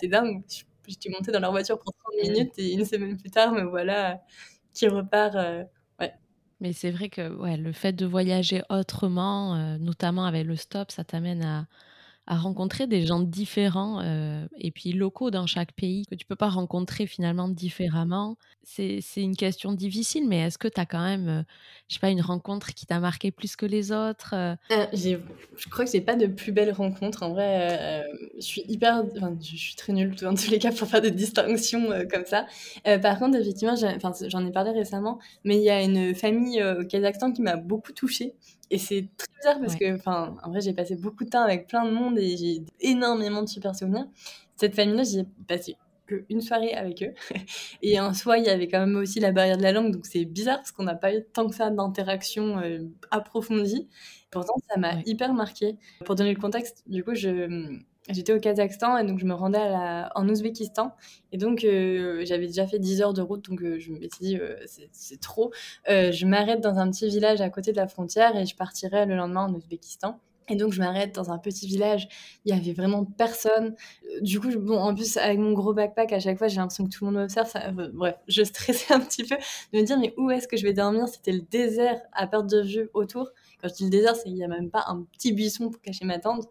S2: c'est dingue. Je, suis montée dans leur voiture pour 30 minutes et une semaine plus tard, me voilà qui repart. Euh, ouais.
S1: Mais c'est vrai que ouais, le fait de voyager autrement, euh, notamment avec le stop, ça t'amène à, à rencontrer des gens différents euh, et puis locaux dans chaque pays que tu peux pas rencontrer finalement différemment. C'est une question difficile, mais est-ce que tu as quand même, euh, je sais pas, une rencontre qui t'a marqué plus que les autres euh?
S2: Je crois que j'ai pas de plus belle rencontre. En vrai, je suis hyper, enfin, je suis très nulle dans tous les cas pour faire des distinctions comme ça. par contre, effectivement, j'en ai, parlé récemment, mais il y a une famille au Kazakhstan qui m'a beaucoup touchée. Et c'est très bizarre parce que, enfin, en vrai, j'ai passé beaucoup de temps avec plein de monde et j'ai énormément de super souvenirs. Cette famille-là, j'y ai passé qu'une soirée avec eux. Et en soi, il y avait quand même aussi la barrière de la langue, donc c'est bizarre parce qu'on n'a pas eu tant que ça d'interaction euh, approfondie. Pourtant, ça m'a hyper marqué. Pour donner le contexte, du coup, je, j'étais au Kazakhstan et donc je me rendais en Ouzbékistan. Et donc, euh, j'avais déjà fait 10 heures de route, donc euh, je me suis dit, c'est, trop. je m'arrête dans un petit village à côté de la frontière et je partirai le lendemain en Ouzbékistan. Et donc, je m'arrête dans un petit village. Il y avait vraiment personne. Euh, du coup, bon, en plus, avec mon gros backpack, à chaque fois, j'ai l'impression que tout le monde m'observe. Euh, bref, je stressais un petit peu de me dire, mais où est-ce que je vais dormir? C'était le désert à perte de vue autour. Quand je dis le désert, c'est qu'il n'y a même pas un petit buisson pour cacher ma tente.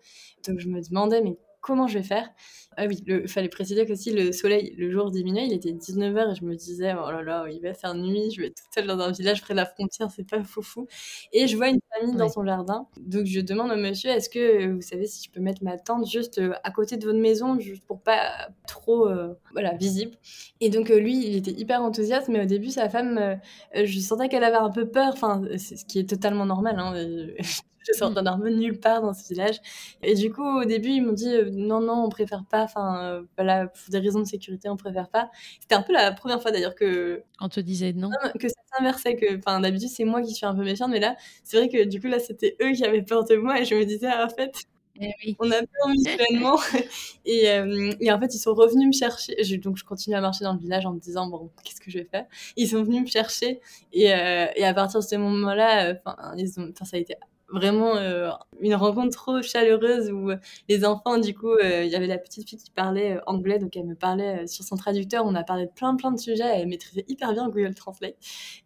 S2: Donc, je me demandais, mais comment je vais faire Ah oui, il fallait préciser que si le soleil, le jour diminuait, il était 19h et je me disais, oh là là, il va faire nuit, je vais être toute seule dans un village près de la frontière, c'est pas fou Et je vois une famille dans son jardin. Donc je demande au monsieur, est-ce que vous savez si je peux mettre ma tente juste euh, à côté de votre maison, juste pour pas trop, euh, voilà, visible. Et donc euh, lui, il était hyper enthousiaste, mais au début, sa femme, je sentais qu'elle avait un peu peur, enfin, ce qui est totalement normal. Hein, je sortais d'un nulle part dans ce village. Et du coup, au début, ils m'ont dit euh, non, non, on préfère pas. Enfin, euh, voilà, pour des raisons de sécurité, on préfère pas. C'était un peu la première fois d'ailleurs que.
S1: On te disait non.
S2: que ça s'inversait. Que, enfin, d'habitude, c'est moi qui suis un peu méchante, mais là, c'est vrai que du coup, là, c'était eux qui avaient peur de moi et je me disais, ah, en fait. Eh on a peur mutuellement. et, euh, et, en fait, ils sont revenus me chercher. donc, je continue à marcher dans le village en me disant, bon, qu'est-ce que je vais faire? Ils sont venus me chercher. Et, et à partir de ce moment-là, enfin, ça a été vraiment euh, une rencontre trop chaleureuse où les enfants, du coup, euh, il y avait la petite fille qui parlait euh, anglais, donc elle me parlait sur son traducteur. On a parlé de plein, plein de sujets. Elle maîtrisait hyper bien Google Translate.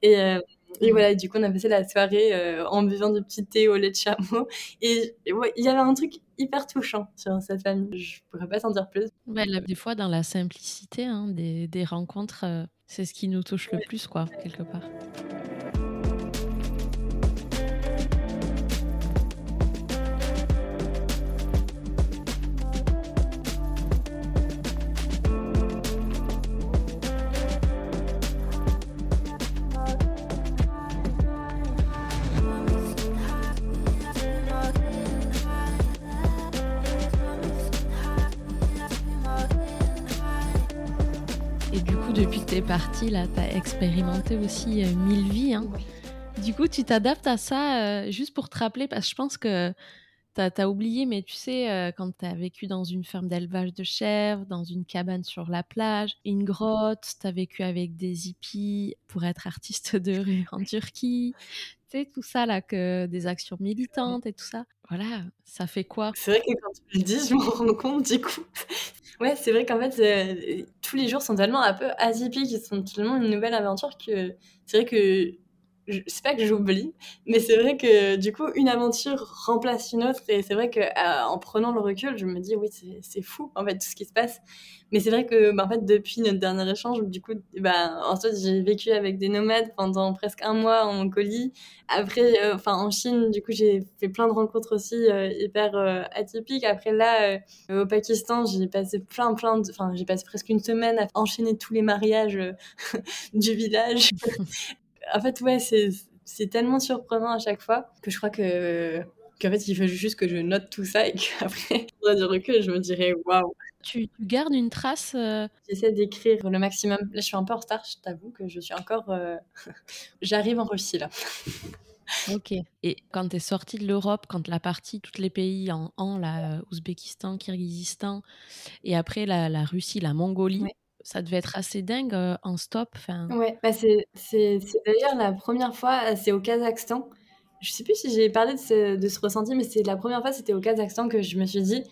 S2: Et, et voilà, du coup, on a passé la soirée en buvant du petit thé au lait de chameau. Et, il y avait un truc hyper touchant sur cette famille. Je pourrais pas s'en dire plus.
S1: Bah, des fois, dans la simplicité hein, des, des, rencontres, c'est ce qui nous touche le plus, quoi, quelque part. Partie, là, tu as expérimenté aussi euh, mille vies. Hein. Du coup, tu t'adaptes à ça euh, juste pour te rappeler, parce que je pense que tu as, oublié, mais tu sais, euh, quand tu as vécu dans une ferme d'élevage de chèvres, dans une cabane sur la plage, une grotte, tu as vécu avec des hippies pour être artiste de rue en Turquie, tu sais, tout ça, là, que des actions militantes et tout ça. Voilà, ça fait quoi?
S2: C'est vrai que quand tu le dis, je me rends compte, du coup. Ouais, c'est vrai qu'en fait, euh, tous les jours sont tellement un peu atypiques, ils sont tellement une nouvelle aventure que c'est vrai que c'est pas que j'oublie, mais c'est vrai que du coup, une aventure remplace une autre. Et c'est vrai que euh, en prenant le recul, je me dis, oui, c'est fou, en fait, tout ce qui se passe. Mais c'est vrai que, bah, en fait, depuis notre dernier échange, du coup, bah, en fait, j'ai vécu avec des nomades pendant presque un mois en Mongolie. Après, euh, enfin, en Chine, du coup, j'ai fait plein de rencontres aussi euh, hyper atypiques. Après, là, au Pakistan, j'ai passé plein, plein de, enfin, j'ai passé presque une semaine à enchaîner tous les mariages du village en fait, ouais, c'est tellement surprenant à chaque fois que je crois que qu'en fait, il faut juste que je note tout ça et qu'après, on du recul, je me dirais waouh.
S1: Tu, gardes une trace euh,
S2: J'essaie d'écrire le maximum. Là, je suis un peu en retard, je t'avoue que je suis encore. Euh, j'arrive en Russie là.
S1: ok. Et quand tu es sorti de l'Europe, quand la partie, tous les pays en en, là, Ouzbékistan, Kirghizistan, et après la, la Russie, la Mongolie, ça devait être assez dingue en stop. Fin...
S2: Ouais, bah c'est, d'ailleurs la première fois, c'est au Kazakhstan. Je sais plus si j'ai parlé de ce, de ce ressenti, mais c'est la première fois, c'était au Kazakhstan que je me suis dit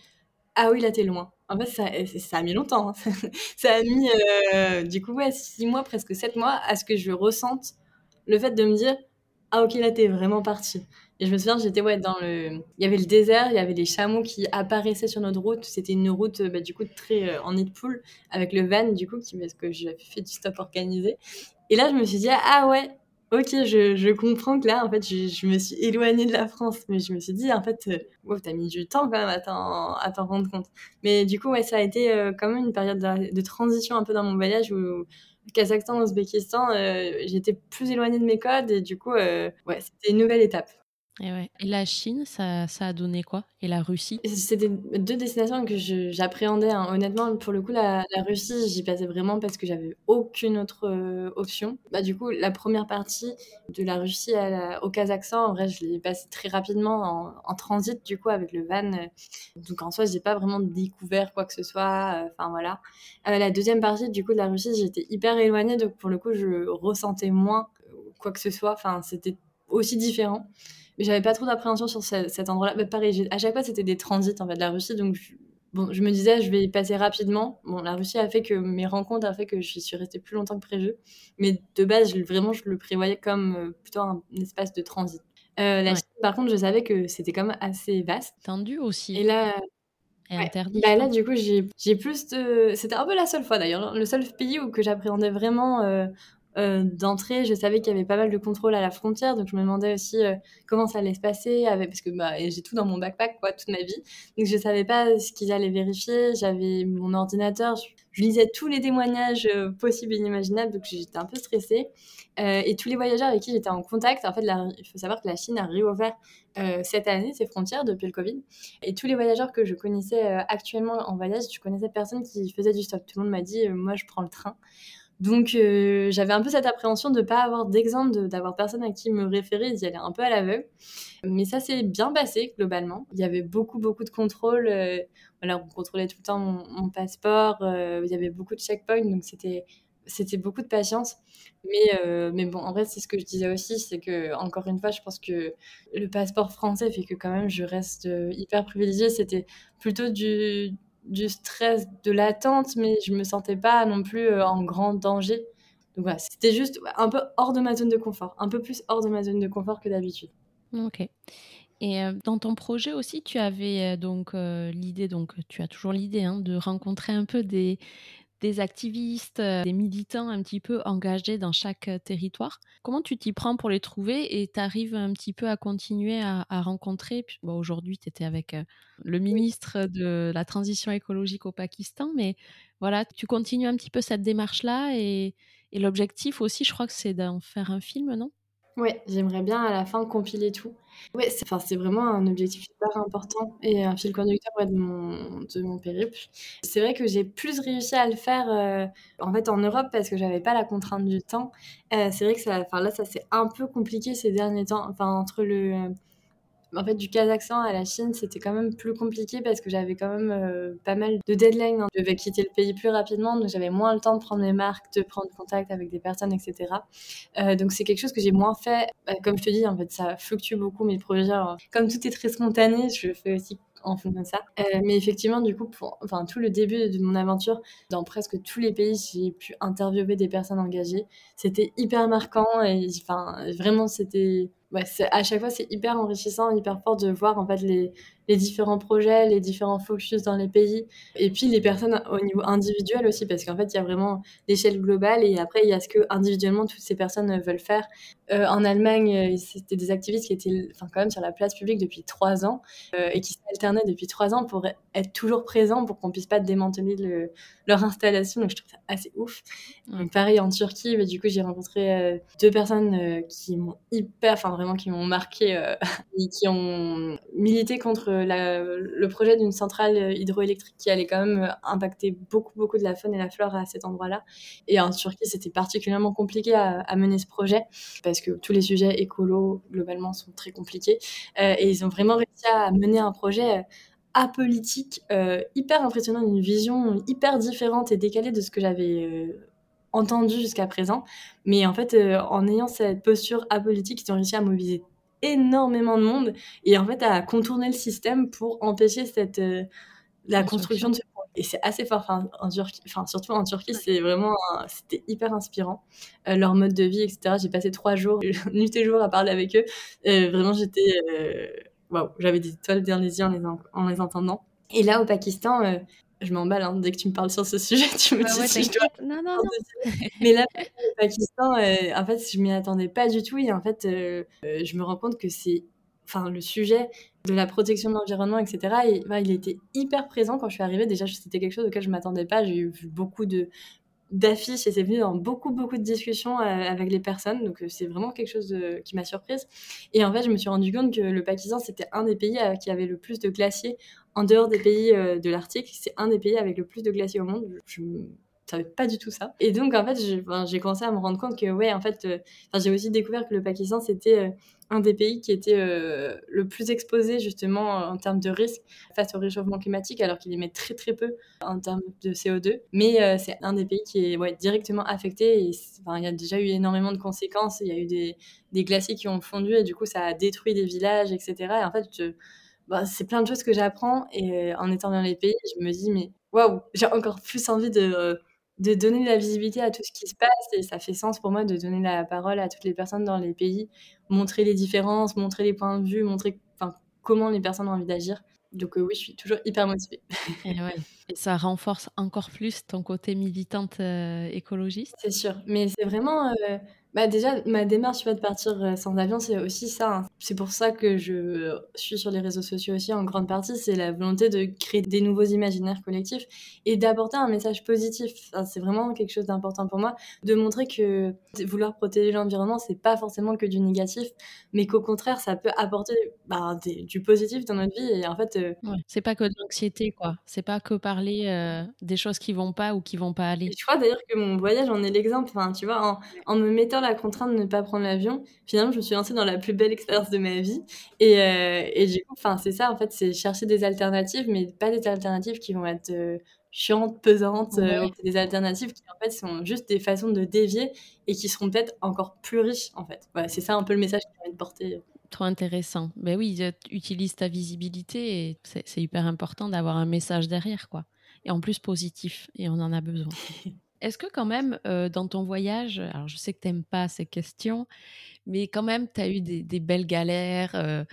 S2: Ah oui, là, t'es loin. En fait, ça, ça a mis longtemps. Hein. ça a mis, du coup, ouais, six mois, presque sept mois, à ce que je ressente le fait de me dire Ah, ok, là, t'es vraiment parti. Et je me souviens, j'étais ouais, dans le. Il y avait le désert, il y avait les chameaux qui apparaissaient sur notre route. C'était une route bah, du coup très euh, en nid de poule avec le van du coup, qui, parce que j'avais fait du stop organisé. Et là, je me suis dit, ah ouais, ok, je, je comprends que là, en fait, je, je, me suis éloignée de la France. Mais je me suis dit, en fait, euh, wow, t'as mis du temps quand même à t'en rendre compte. Mais du coup, ouais, ça a été euh, quand même une période de, de, transition un peu dans mon voyage où. Kazakhstan, Ouzbékistan, j'étais plus éloignée de mes codes et du coup, ouais, c'était une nouvelle étape.
S1: Et, la Chine, ça, a donné quoi? Et la Russie?
S2: C'était deux destinations que j'appréhendais. Hein. Honnêtement, pour le coup, la, Russie, j'y passais vraiment parce que j'avais aucune autre euh, option. Bah, du coup, la première partie de la Russie au Kazakhstan, en vrai, je l'ai passée très rapidement en, transit, du coup, avec le van. Donc en soi, j'ai pas vraiment découvert quoi que ce soit. Euh, enfin voilà. Euh, la deuxième partie, du coup, de la Russie, j'étais hyper éloignée. Donc pour le coup, je ressentais moins quoi que ce soit. Enfin, c'était aussi différent. Mais j'avais pas trop d'appréhension sur cet endroit-là. Mais pareil, à chaque fois, c'était des transits en fait, de la Russie. Donc, je, bon, je me disais, je vais y passer rapidement. Bon, la Russie a fait que mes rencontres a fait que je suis restée plus longtemps que prévu. Mais de base, je, vraiment, je le prévoyais comme euh, plutôt un, espace de transit. Euh, la Chine, par contre, je savais que c'était quand même assez vaste.
S1: Tendu aussi.
S2: Et là,
S1: et interdit.
S2: Bah là, du coup, j'ai plus de. C'était un peu la seule fois d'ailleurs, le seul pays où que j'appréhendais vraiment euh, euh, d'entrée, je savais qu'il y avait pas mal de contrôle à la frontière, donc je me demandais aussi euh, comment ça allait se passer, avec, parce que bah, j'ai tout dans mon backpack quoi, toute ma vie, donc je savais pas ce qu'ils allaient vérifier. J'avais mon ordinateur, je, lisais tous les témoignages euh, possibles et inimaginables, donc j'étais un peu stressée. et tous les voyageurs avec qui j'étais en contact, en fait, il faut savoir que la Chine a réouvert cette année ses frontières depuis le Covid, et tous les voyageurs que je connaissais actuellement en voyage, je connaissais personne qui faisait du stop. Tout le monde m'a dit, moi, je prends le train. Donc euh, j'avais un peu cette appréhension de ne pas avoir d'exemple, d'avoir personne à qui me référer, d'y aller un peu à l'aveugle. Mais ça s'est bien passé globalement. Il y avait beaucoup, beaucoup de contrôles. Euh, voilà, on contrôlait tout le temps mon, passeport. Euh, il y avait beaucoup de checkpoints, donc c'était beaucoup de patience. Mais, mais bon, en vrai, c'est ce que je disais aussi, c'est que, encore une fois, je pense que le passeport français fait que quand même je reste hyper privilégiée. C'était plutôt du, du stress, de l'attente, mais je me sentais pas non plus euh, en grand danger. Donc c'était juste un peu hors de ma zone de confort, un peu plus hors de ma zone de confort que d'habitude.
S1: Ok. Et euh, dans ton projet aussi, tu avais euh, donc l'idée, donc tu as toujours l'idée hein, de rencontrer un peu des, des activistes, euh, des militants un petit peu engagés dans chaque euh, territoire. Comment tu t'y prends pour les trouver et tu arrives un petit peu à continuer à, rencontrer? Aujourd'hui, tu étais avec euh, le ministre de la transition écologique au Pakistan, mais voilà, tu continues un petit peu cette démarche-là et, et l'objectif aussi, je crois que c'est d'en faire un film, non?
S2: Ouais, j'aimerais bien à la fin compiler tout. Ouais, c'est enfin, vraiment un objectif hyper important et un fil conducteur de, mon, de mon périple. C'est vrai que j'ai plus réussi à le faire euh, en fait en Europe parce que j'avais pas la contrainte du temps. Euh, c'est vrai que ça, enfin, là, ça s'est un peu compliqué ces derniers temps. Enfin, entre le, en fait, du Kazakhstan à la Chine, c'était quand même plus compliqué parce que j'avais quand même euh, pas mal de deadlines. Hein. Je devais quitter le pays plus rapidement, donc j'avais moins le temps de prendre mes marques, de prendre contact avec des personnes, etc. Euh, donc c'est quelque chose que j'ai moins fait. Bah, comme je te dis, en fait, ça fluctue beaucoup mes projets. Comme tout est très spontané, je fais aussi en fonction de ça. Euh, mais effectivement, du coup, enfin, tout le début de mon aventure, dans presque tous les pays, j'ai pu interviewer des personnes engagées. C'était hyper marquant et enfin, vraiment, c'était ouais, à chaque fois, c'est hyper enrichissant, hyper fort de voir en fait les, les différents projets, les différents focus dans les pays, et puis les personnes au niveau individuel aussi, parce qu'en fait, il y a vraiment l'échelle globale, et après, il y a ce que individuellement toutes ces personnes veulent faire. Euh, en Allemagne, euh, c'était des activistes qui étaient enfin, quand même sur la place publique depuis trois ans, euh, et qui s'alternaient depuis trois ans pour être toujours présents, pour qu'on puisse pas démanteler le, leur installation, donc je trouve ça assez ouf. pareil en Turquie, mais du coup, j'ai rencontré deux personnes qui m'ont hyper, enfin vraiment qui m'ont marqué, et qui ont milité contre le projet d'une centrale hydroélectrique qui allait quand même impacter beaucoup, beaucoup de la faune et la flore à cet endroit-là. Et en Turquie, c'était particulièrement compliqué à, mener ce projet parce que tous les sujets écolos, globalement, sont très compliqués. Euh, et ils ont vraiment réussi à mener un projet euh, apolitique, euh, hyper impressionnant, une vision hyper différente et décalée de ce que j'avais entendu jusqu'à présent. Mais en fait, en ayant cette posture apolitique, ils ont réussi à mobiliser énormément de monde. Et en fait à contourner le système pour empêcher cette euh, la construction. de ce et c'est assez fort. Enfin, en Turquie, enfin surtout en Turquie c'est vraiment c'était hyper inspirant. Euh, leur mode de vie etc j'ai passé trois jours nuit et jour à parler avec eux. Euh, vraiment j'étais waouh j'avais des étoiles dans les yeux en les, en les entendant. Et là au Pakistan je m'emballe hein, dès que tu me parles sur ce sujet. Tu me dis si je dois.
S1: Non, non, non.
S2: Mais là, le Pakistan, euh, en fait, je m'y attendais pas du tout. Et en fait, euh, euh, je me rends compte que c'est. Enfin, le sujet de la protection de l'environnement, etc., et, il était hyper présent quand je suis arrivée. Déjà, c'était quelque chose auquel je m'attendais pas. J'ai vu beaucoup de d'affiches et c'est venu dans beaucoup, beaucoup de discussions avec les personnes. Donc, c'est vraiment quelque chose qui m'a surprise. Et en fait, je me suis rendu compte que le Pakistan, c'était un des pays qui avait le plus de glaciers en dehors des pays de l'Arctique. C'est un des pays avec le plus de glaciers au monde. Je, savais pas du tout ça. Et donc, en fait, j'ai commencé à me rendre compte que, ouais, en fait, j'ai aussi découvert que le Pakistan, c'était un des pays qui était euh, le plus exposé justement en termes de risque face au réchauffement climatique, alors qu'il émet très très peu en termes de CO2. Mais euh, c'est un des pays qui est directement affecté. Il y a déjà eu énormément de conséquences. Il y a eu des, des, glaciers qui ont fondu et du coup ça a détruit des villages, etc. Et en fait, bah, c'est plein de choses que j'apprends et euh, en étant dans les pays, je me dis mais waouh, j'ai encore plus envie de de donner de la visibilité à tout ce qui se passe et ça fait sens pour moi de donner la parole à toutes les personnes dans les pays, montrer les différences, montrer les points de vue, montrer comment les personnes ont envie d'agir. Donc euh, oui, je suis toujours hyper motivée.
S1: Et, ça renforce encore plus ton côté militante euh, écologiste.
S2: C'est sûr, mais c'est vraiment euh, bah déjà, ma démarche de partir euh, sans avion, c'est aussi ça. Hein. C'est pour ça que je suis sur les réseaux sociaux aussi en grande partie. C'est la volonté de créer des nouveaux imaginaires collectifs et d'apporter un message positif. c'est vraiment quelque chose d'important pour moi, de montrer que vouloir protéger l'environnement, c'est pas forcément que du négatif, mais qu'au contraire, ça peut apporter bah, du positif dans notre vie. Et en fait, euh,
S1: c'est pas que de l'anxiété, quoi. C'est pas que parler euh, des choses qui vont pas ou qui vont pas aller.
S2: je crois d'ailleurs que mon voyage en est l'exemple. Enfin, tu vois, en, en me mettant la contrainte de ne pas prendre l'avion, finalement, je me suis lancée dans la plus belle expérience de ma vie. Et, euh, et du coup, enfin, c'est ça, en fait, c'est chercher des alternatives, mais pas des alternatives qui vont être euh, chiantes, pesantes, euh, des alternatives qui, en fait, sont juste des façons de dévier et qui seront peut-être encore plus riches, en fait. Voilà, c'est ça un peu le message que j'ai envie de porter.
S1: Trop intéressant. Ben oui, utilise ta visibilité et c'est hyper important d'avoir un message derrière, quoi. Et en plus positif, et on en a besoin. Est-ce que quand même, dans ton voyage, alors je sais que tu n'aimes pas ces questions, mais quand même, tu as eu des, belles galères,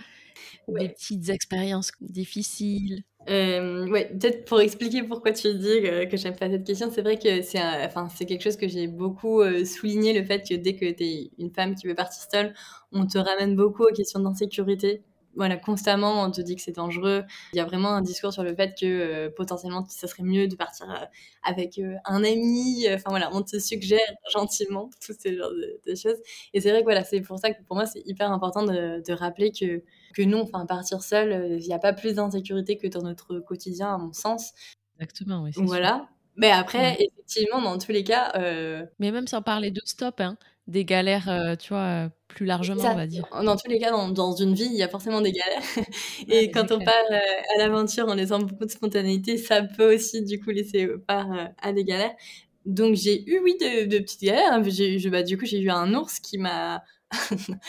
S1: des petites expériences difficiles?
S2: Oui, peut-être pour expliquer pourquoi tu dis que, j'aime pas cette question, c'est vrai que c'est enfin, quelque chose que j'ai beaucoup souligné, le fait que dès que tu es une femme qui veut partir seule, on te ramène beaucoup aux questions d'insécurité voilà, constamment, on te dit que c'est dangereux. Il y a vraiment un discours sur le fait que euh, potentiellement, ça serait mieux de partir euh, avec euh, un ami. Enfin voilà, on te suggère gentiment tout ce genre de, choses. Et c'est vrai que voilà, c'est pour ça que pour moi, c'est hyper important de, de, rappeler que, que non, enfin, partir seul, il n'y a pas plus d'insécurité que dans notre quotidien, à mon sens.
S1: Exactement, oui.
S2: Voilà. Mais après, effectivement, dans tous les cas.
S1: Mais même sans parler de stop, hein, des galères, tu vois plus largement, on va dire.
S2: Dans tous les cas, dans, une vie, il y a forcément des galères. Et quand on part euh, à l'aventure en laissant beaucoup de spontanéité, ça peut aussi, du coup, laisser part euh, à des galères. Donc, j'ai eu, oui, de, petites galères. Hein. J'ai, bah, du coup, j'ai eu un ours qui m'a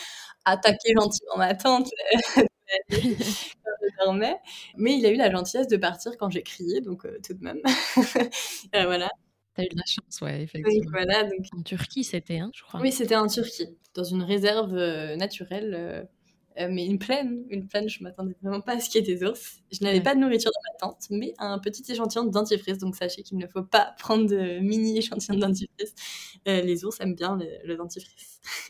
S2: attaqué gentiment ma tante quand je dormais. Mais il a eu la gentillesse de partir quand j'ai crié, donc euh, tout de même. voilà.
S1: T'as eu de la chance, ouais, effectivement.
S2: voilà, donc...
S1: En Turquie, c'était, hein, je crois.
S2: Oui, c'était en Turquie, dans une réserve euh, naturelle, euh, euh, mais une plaine. Une plaine, je m'attendais vraiment pas à ce qu'il y ait des ours. Je n'avais pas de nourriture dans ma tente, mais un petit échantillon de dentifrice. Donc sachez qu'il ne faut pas prendre de mini échantillon de dentifrice. les ours aiment bien le, dentifrice.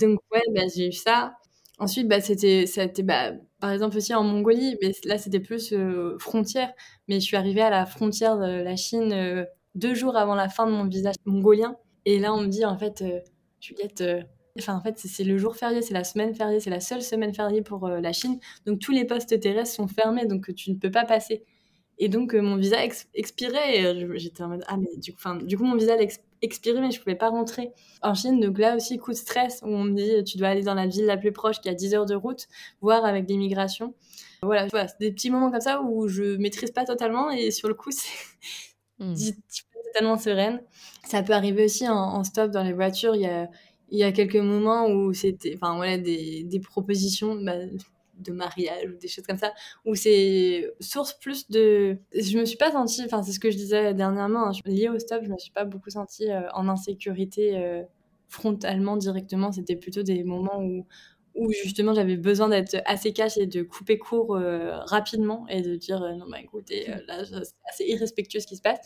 S2: donc ouais, bah, j'ai eu ça. Ensuite, bah, c'était, c'était bah, par exemple aussi en Mongolie, mais là c'était plus frontière. Mais je suis arrivée à la frontière de la Chine deux jours avant la fin de mon visa mongolien. Et là, on me dit, en fait, euh, Juliette, euh, enfin, en fait, c'est le jour férié, c'est la semaine fériée, c'est la seule semaine fériée pour euh, la Chine. Donc, tous les postes terrestres sont fermés, donc tu ne peux pas passer. Et donc, mon visa expirait. Et j'étais en mode, ah, mais du coup, mon visa expirait, mais je pouvais pas rentrer en Chine. Donc là aussi, coup de stress, où on me dit, tu dois aller dans la ville la plus proche qui a 10 heures de route, voir avec l'immigration. Voilà, voilà des petits moments comme ça où je maîtrise pas totalement et sur le coup, c'est Mmh. totalement sereine. Ça peut arriver aussi en, stop dans les voitures. Il y a, il y a quelques moments où c'était, enfin voilà, des, des propositions bah, de mariage ou des choses comme ça, où c'est source plus de. Je me suis pas sentie, enfin c'est ce que je disais dernièrement, hein, lié au stop, je me suis pas beaucoup sentie euh, en insécurité euh, frontalement directement. C'était plutôt des moments où où justement j'avais besoin d'être assez cash et de couper court euh, rapidement et de dire euh, non bah écoutez euh, là c'est assez irrespectueux ce qui se passe.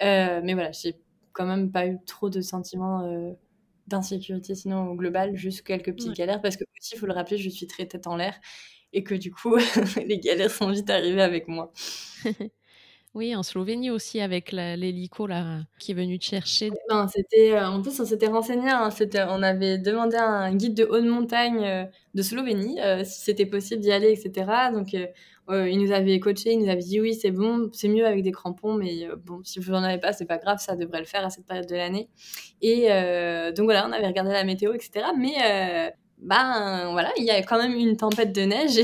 S2: Mais voilà j'ai quand même pas eu trop de sentiments d'insécurité sinon au global juste quelques petites galères. Parce que aussi il faut le rappeler je suis très tête en l'air et que du coup les galères sont vite arrivées avec moi
S1: Oui, en Slovénie aussi avec l'hélico là qui est venu te chercher.
S2: C'était euh, en plus on s'était renseigné, hein, on avait demandé à un guide de haute montagne euh, de Slovénie euh, si c'était possible d'y aller, etc. Donc il nous avait coaché, il nous avait dit oui c'est bon, c'est mieux avec des crampons, mais bon si vous n'en avez pas c'est pas grave, ça devrait le faire à cette période de l'année. Et donc voilà, on avait regardé la météo, etc. Mais ben voilà, il y a quand même une tempête de neige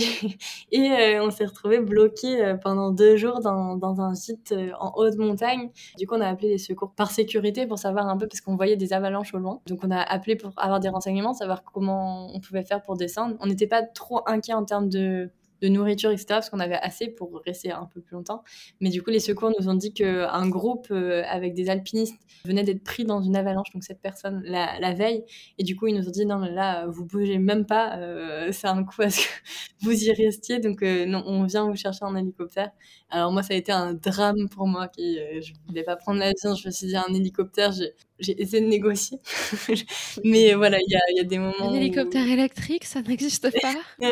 S2: et, euh, on s'est retrouvé bloqué euh, pendant deux jours dans, dans un site euh, en haute montagne. Du coup, on a appelé les secours par sécurité pour savoir un peu parce qu'on voyait des avalanches au loin. Donc, on a appelé pour avoir des renseignements, savoir comment on pouvait faire pour descendre. On n'était pas trop inquiet en termes de de nourriture, etc., parce qu'on avait assez pour rester un peu plus longtemps. Mais du coup, les secours nous ont dit qu'un groupe euh, avec des alpinistes venait d'être pris dans une avalanche, donc cette personne, la, veille. Et du coup, ils nous ont dit, non, mais là, vous bougez même pas, euh, c'est un coup à ce que vous y restiez. Donc, euh, non, on vient vous chercher en hélicoptère. Alors moi, ça a été un drame pour moi. Qui, euh, je voulais pas prendre l'avion. Je me suis dit un hélicoptère. J'ai essayé de négocier, mais voilà, il y a, y a, des moments.
S1: Un hélicoptère électrique, ça n'existe pas.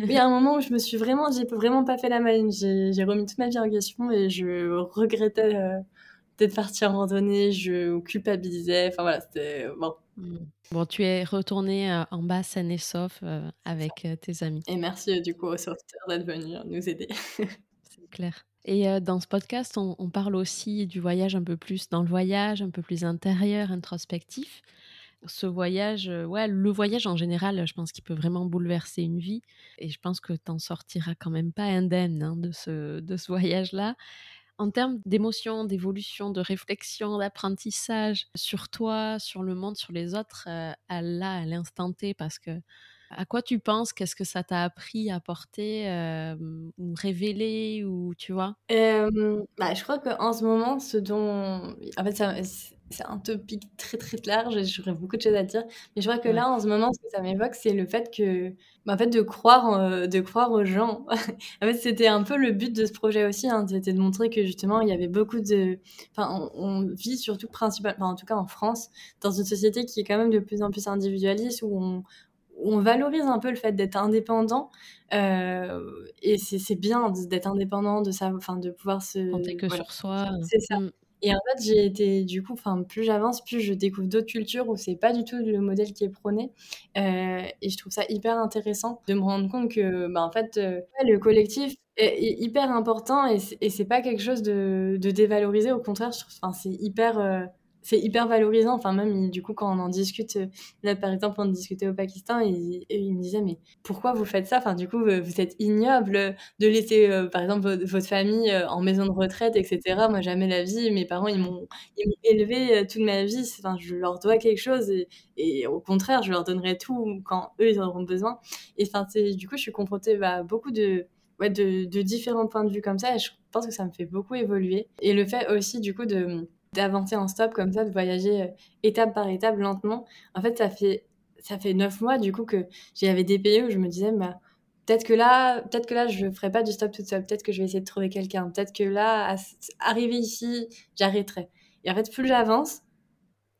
S2: il y a un moment où je me suis vraiment, j'ai vraiment pas fait la maline. J'ai remis toute ma vie en question et je regrettais euh, d'être partie en randonnée. Je culpabilisais. Enfin voilà, c'était bon.
S1: Hmm. Bon, tu es retourné euh, en bas saine et sauf euh, avec euh, tes amis.
S2: Et merci du coup au sauveteur d'être venu nous aider.
S1: C'est clair. Et dans ce podcast, on, parle aussi du voyage un peu plus dans le voyage, un peu plus intérieur, introspectif. Ce voyage, ouais, le voyage en général, je pense qu'il peut vraiment bouleverser une vie. Et je pense que tu n'en sortiras quand même pas indemne hein, de ce, de ce voyage-là en termes d'émotion, d'évolution, de réflexion, d'apprentissage sur toi, sur le monde, sur les autres, euh, à là, à l'instant T, parce que à quoi tu penses? Qu'est-ce que ça t'a appris, apporté euh, ou révélé ou tu vois?
S2: Bah, Je crois qu'en ce moment, ce dont... En fait, c'est un topic très très large et j'aurais beaucoup de choses à dire. Mais je crois que là, en ce moment, ce que ça m'évoque, c'est le fait que... Bah, en fait, de croire, de croire aux gens. en fait, c'était un peu le but de ce projet aussi. Hein, c'était de montrer que justement, il y avait beaucoup de... Enfin, on, vit surtout principalement, en tout cas en France, dans une société qui est quand même de plus en plus individualiste, où on, on valorise un peu le fait d'être indépendant euh, et c'est bien d'être indépendant de ça enfin de pouvoir se
S1: compter que sur soi.
S2: C'est ça. Mm. et en fait j'ai été du coup enfin plus j'avance plus je découvre d'autres cultures où c'est pas du tout le modèle qui est prôné euh, et je trouve ça hyper intéressant de me rendre compte que bah, en fait euh, le collectif est, hyper important et c'est pas quelque chose de, de dévalorisé. Au contraire enfin c'est hyper c'est hyper valorisant. Enfin, même, du coup, quand on en discute, euh, là, par exemple, on discutait au Pakistan, et, il me disait, mais pourquoi vous faites ça? Enfin, du coup, vous êtes ignoble de laisser, euh, par exemple, votre, famille euh, en maison de retraite, etc. Moi, jamais la vie. Mes parents, ils m'ont élevé toute ma vie. Enfin, je leur dois quelque chose, et, au contraire, je leur donnerai tout quand eux, ils en auront besoin. Et enfin, du coup, je suis confrontée à beaucoup de, ouais, de différents points de vue comme ça, et je pense que ça me fait beaucoup évoluer. Et le fait aussi, du coup, de d'avancer en stop comme ça, de voyager euh, étape par étape, lentement. En fait, ça fait ça fait neuf mois du coup que j'avais des pays où je me disais, bah, peut-être que là, peut-être que là, je ferai pas du stop toute seule. Peut-être que je vais essayer de trouver quelqu'un. Peut-être que là, arriver ici, j'arrêterai. Et en fait, plus j'avance,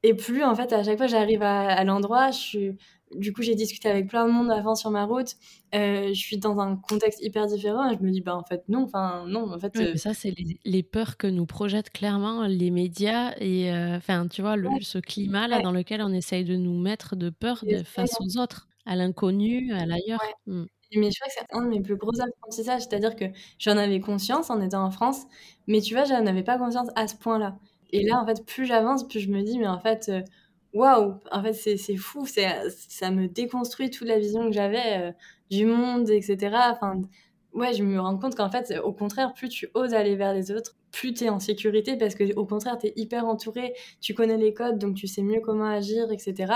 S2: et plus en fait, à chaque fois, j'arrive à, à l'endroit, je suis du coup, j'ai discuté avec plein de monde avant sur ma route. Euh, je suis dans un contexte hyper différent et je me dis, bah en fait, non, enfin, non, en fait.
S1: Euh ça, c'est les, peurs que nous projettent clairement les médias et, euh, enfin, tu vois, le, ce climat-là dans lequel on essaye de nous mettre de peur de, face aux autres, à l'inconnu, à l'ailleurs.
S2: Mmh. Mais je crois que c'est un de mes plus gros apprentissages, c'est-à-dire que j'en avais conscience en étant en France, mais tu vois, j'en avais pas conscience à ce point-là. Et là, en fait, plus j'avance, plus je me dis, mais en fait, waouh, en fait, c'est fou, ça me déconstruit toute la vision que j'avais euh, du monde, etc. Enfin, ouais, je me rends compte qu'en fait, au contraire, plus tu oses aller vers les autres, plus tu es en sécurité parce que au contraire, tu es hyper entouré, tu connais les codes, donc tu sais mieux comment agir, etc.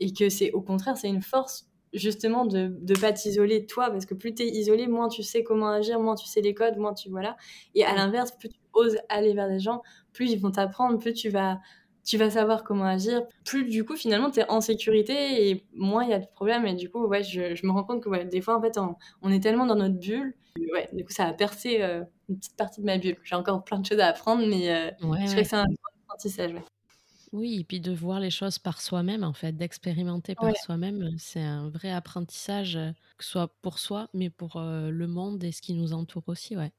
S2: Et que c'est au contraire, c'est une force justement de ne pas t'isoler toi parce que plus tu es isolé, moins tu sais comment agir, moins tu sais les codes, moins tu voilà. Et à l'inverse, plus tu oses aller vers des gens, plus ils vont t'apprendre, plus tu vas tu vas savoir comment agir. Plus du coup, finalement, tu es en sécurité et moins il y a de problèmes. Et du coup, ouais, je, je me rends compte que ouais, des fois, en fait, on, est tellement dans notre bulle. Ouais, du coup, ça a percé euh, une petite partie de ma bulle. J'ai encore plein de choses à apprendre, mais euh, je crois que c'est un apprentissage.
S1: Oui, et puis de voir les choses par soi-même, en fait, d'expérimenter par soi-même, c'est un vrai apprentissage, euh, que ce soit pour soi, mais pour le monde et ce qui nous entoure aussi, ouais.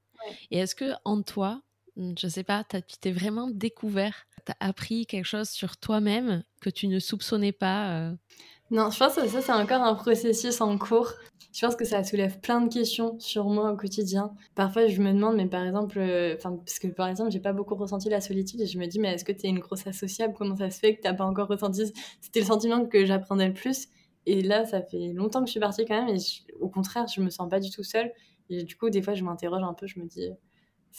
S1: Et est-ce que en toi, je sais pas, tu t'es vraiment découvert, tu as appris quelque chose sur toi-même que tu ne soupçonnais pas
S2: Non, je pense que ça, c'est encore un processus en cours. Je pense que ça soulève plein de questions sur moi au quotidien. Parfois, je me demande, mais par exemple, enfin, parce que par exemple, j'ai pas beaucoup ressenti la solitude et je me dis, mais est-ce que tu es une grosse associable Comment ça se fait que t'as pas encore ressenti C'était le sentiment que j'apprenais le plus? Et là, ça fait longtemps que je suis partie quand même, et au contraire, je me sens pas du tout seule. Et du coup, des fois, je m'interroge un peu, je me dis,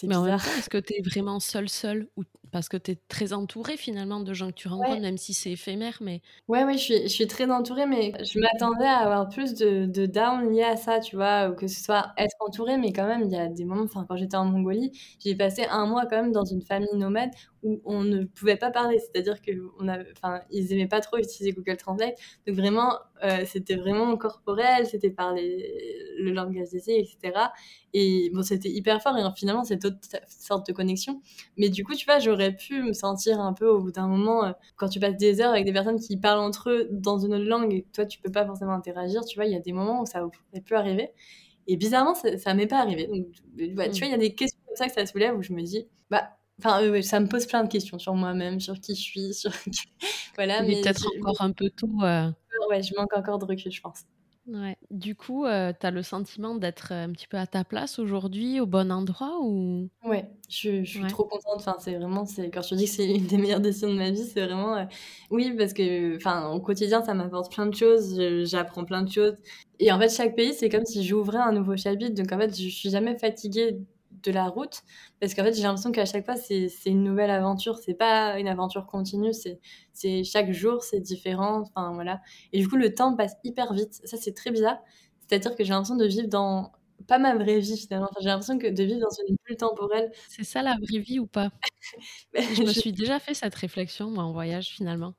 S2: c'est bizarre. Mais en
S1: est-ce que tu es vraiment seule, seule ou parce que tu es très entourée finalement de gens que tu rencontres, même si c'est éphémère. Mais...
S2: Ouais, ouais, je suis, je suis très entourée, mais je m'attendais à avoir plus de, de down liés à ça, tu vois, ou que ce soit être entourée, mais quand même, il y a des moments, enfin, quand j'étais en Mongolie, j'ai passé un mois quand même dans une famille nomade où on ne pouvait pas parler, c'est-à-dire qu'ils aimaient pas trop utiliser Google Translate, donc vraiment, euh, c'était vraiment corporel, c'était parler le langage d'essai, etc. Et bon, c'était hyper fort, et finalement, c'est autre sorte de connexion. Mais du coup, tu vois, j'aurais pu me sentir un peu au bout d'un moment, euh, quand tu passes des heures avec des personnes qui parlent entre eux dans une autre langue et toi, tu peux pas forcément interagir, tu vois, il y a des moments où ça aurait pu arriver. Et bizarrement, ça, ça m'est pas arrivé. Donc, bah, tu mm. vois, il y a des questions comme ça que ça soulève où je me dis, bah, Enfin, ça me pose plein de questions sur moi-même, sur qui je suis, sur.
S1: voilà, mais. peut-être encore un peu tout. Euh.
S2: Ouais, je manque encore de recul, je pense.
S1: Ouais. Du coup, euh, tu as le sentiment d'être un petit peu à ta place aujourd'hui, au bon endroit ou?
S2: Ouais, je, je suis trop contente. Enfin, c'est vraiment, c'est quand je te dis que c'est une des meilleures décisions de ma vie, c'est vraiment, euh, oui, parce que, enfin, au quotidien, ça m'apporte plein de choses. J'apprends plein de choses. Et en fait, chaque pays, c'est comme si j'ouvrais un nouveau chapitre. Donc, en fait, je suis jamais fatiguée de la route parce qu'en fait j'ai l'impression qu'à chaque fois c'est une nouvelle aventure. C'est pas une aventure continue c'est chaque jour c'est différent enfin voilà. Et du coup le temps passe hyper vite. Ça c'est très bizarre. C'est à dire que j'ai l'impression de vivre dans pas ma vraie vie finalement. J'ai l'impression que de vivre dans une bulle temporelle.
S1: C'est ça la vraie vie ou pas? Je me suis déjà fait cette réflexion moi en voyage finalement.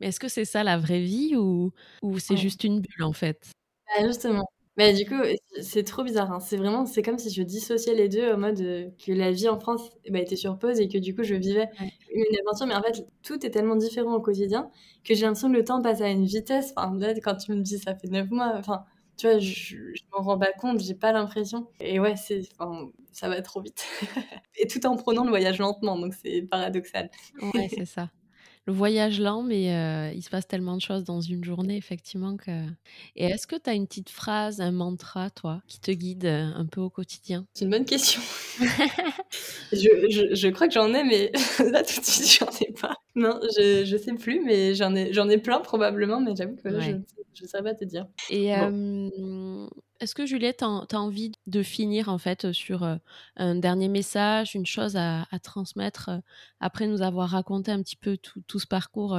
S1: Mais est-ce que c'est ça la vraie vie ou, ou c'est juste une bulle en fait?
S2: Bah, justement mais du coup, c'est trop bizarre. Hein. C'est vraiment, c'est comme si je dissociais les deux en mode euh, que la vie en France bah, était sur pause et que du coup, je vivais une aventure. Mais en fait, tout est tellement différent au quotidien que j'ai l'impression que le temps passe à une vitesse. Enfin, là, quand tu me dis ça fait neuf mois, enfin, tu vois, je, je m'en rends pas compte, j'ai pas l'impression. Et ouais, c'est, enfin, ça va trop vite. et tout en prenant le voyage lentement, donc c'est paradoxal.
S1: Ouais, c'est ça le voyage lent, mais euh, il se passe tellement de choses dans une journée, effectivement. Que... Et est-ce que tu as une petite phrase, un mantra, toi, qui te guide euh, un peu au quotidien?
S2: C'est une bonne question. je, je, crois que j'en ai, mais là, tout de suite, j'en ai pas. Non, je, je sais plus, mais j'en ai, j'en ai plein probablement, mais j'avoue que là, je ne saurais pas te dire.
S1: Et est-ce que Juliette, tu as envie de finir en fait sur un dernier message, une chose à, transmettre après nous avoir raconté un petit peu tout, ce parcours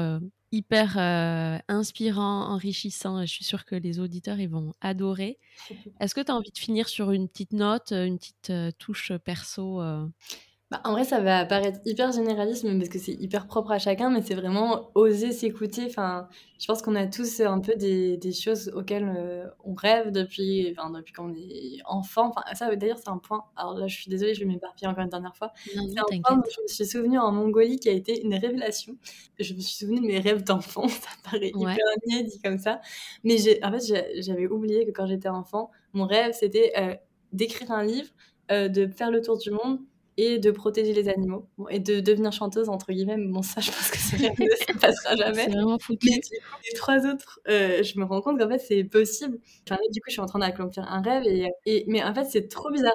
S1: hyper inspirant, enrichissant. Je suis sûre que les auditeurs ils vont adorer. Est-ce que tu as envie de finir sur une petite note, une petite touche perso
S2: bah, en vrai, ça va paraître hyper généraliste, parce que c'est hyper propre à chacun, mais c'est vraiment oser s'écouter. Enfin, je pense qu'on a tous un peu des, des choses auxquelles euh, on rêve depuis, enfin, depuis qu'on est enfant. Enfin, ça, d'ailleurs, c'est un point. Alors là, je suis désolée, je vais m'éparpiller encore une dernière fois. C'est un point dont je me suis souvenue en Mongolie qui a été une révélation. Je me suis souvenue de mes rêves d'enfant. Ça paraît hyper niais dit comme ça. Mais en fait, j'avais oublié que quand j'étais enfant, mon rêve, c'était euh, d'écrire un livre, euh, de faire le tour du monde et de protéger les animaux. Et de devenir chanteuse entre guillemets bon ça je pense que ça ne passera jamais.
S1: C'est vraiment foutu.
S2: Les trois autres euh, je me rends compte qu'en fait c'est possible. Enfin, du coup je suis en train d'accomplir un rêve et, et, mais en fait c'est trop bizarre.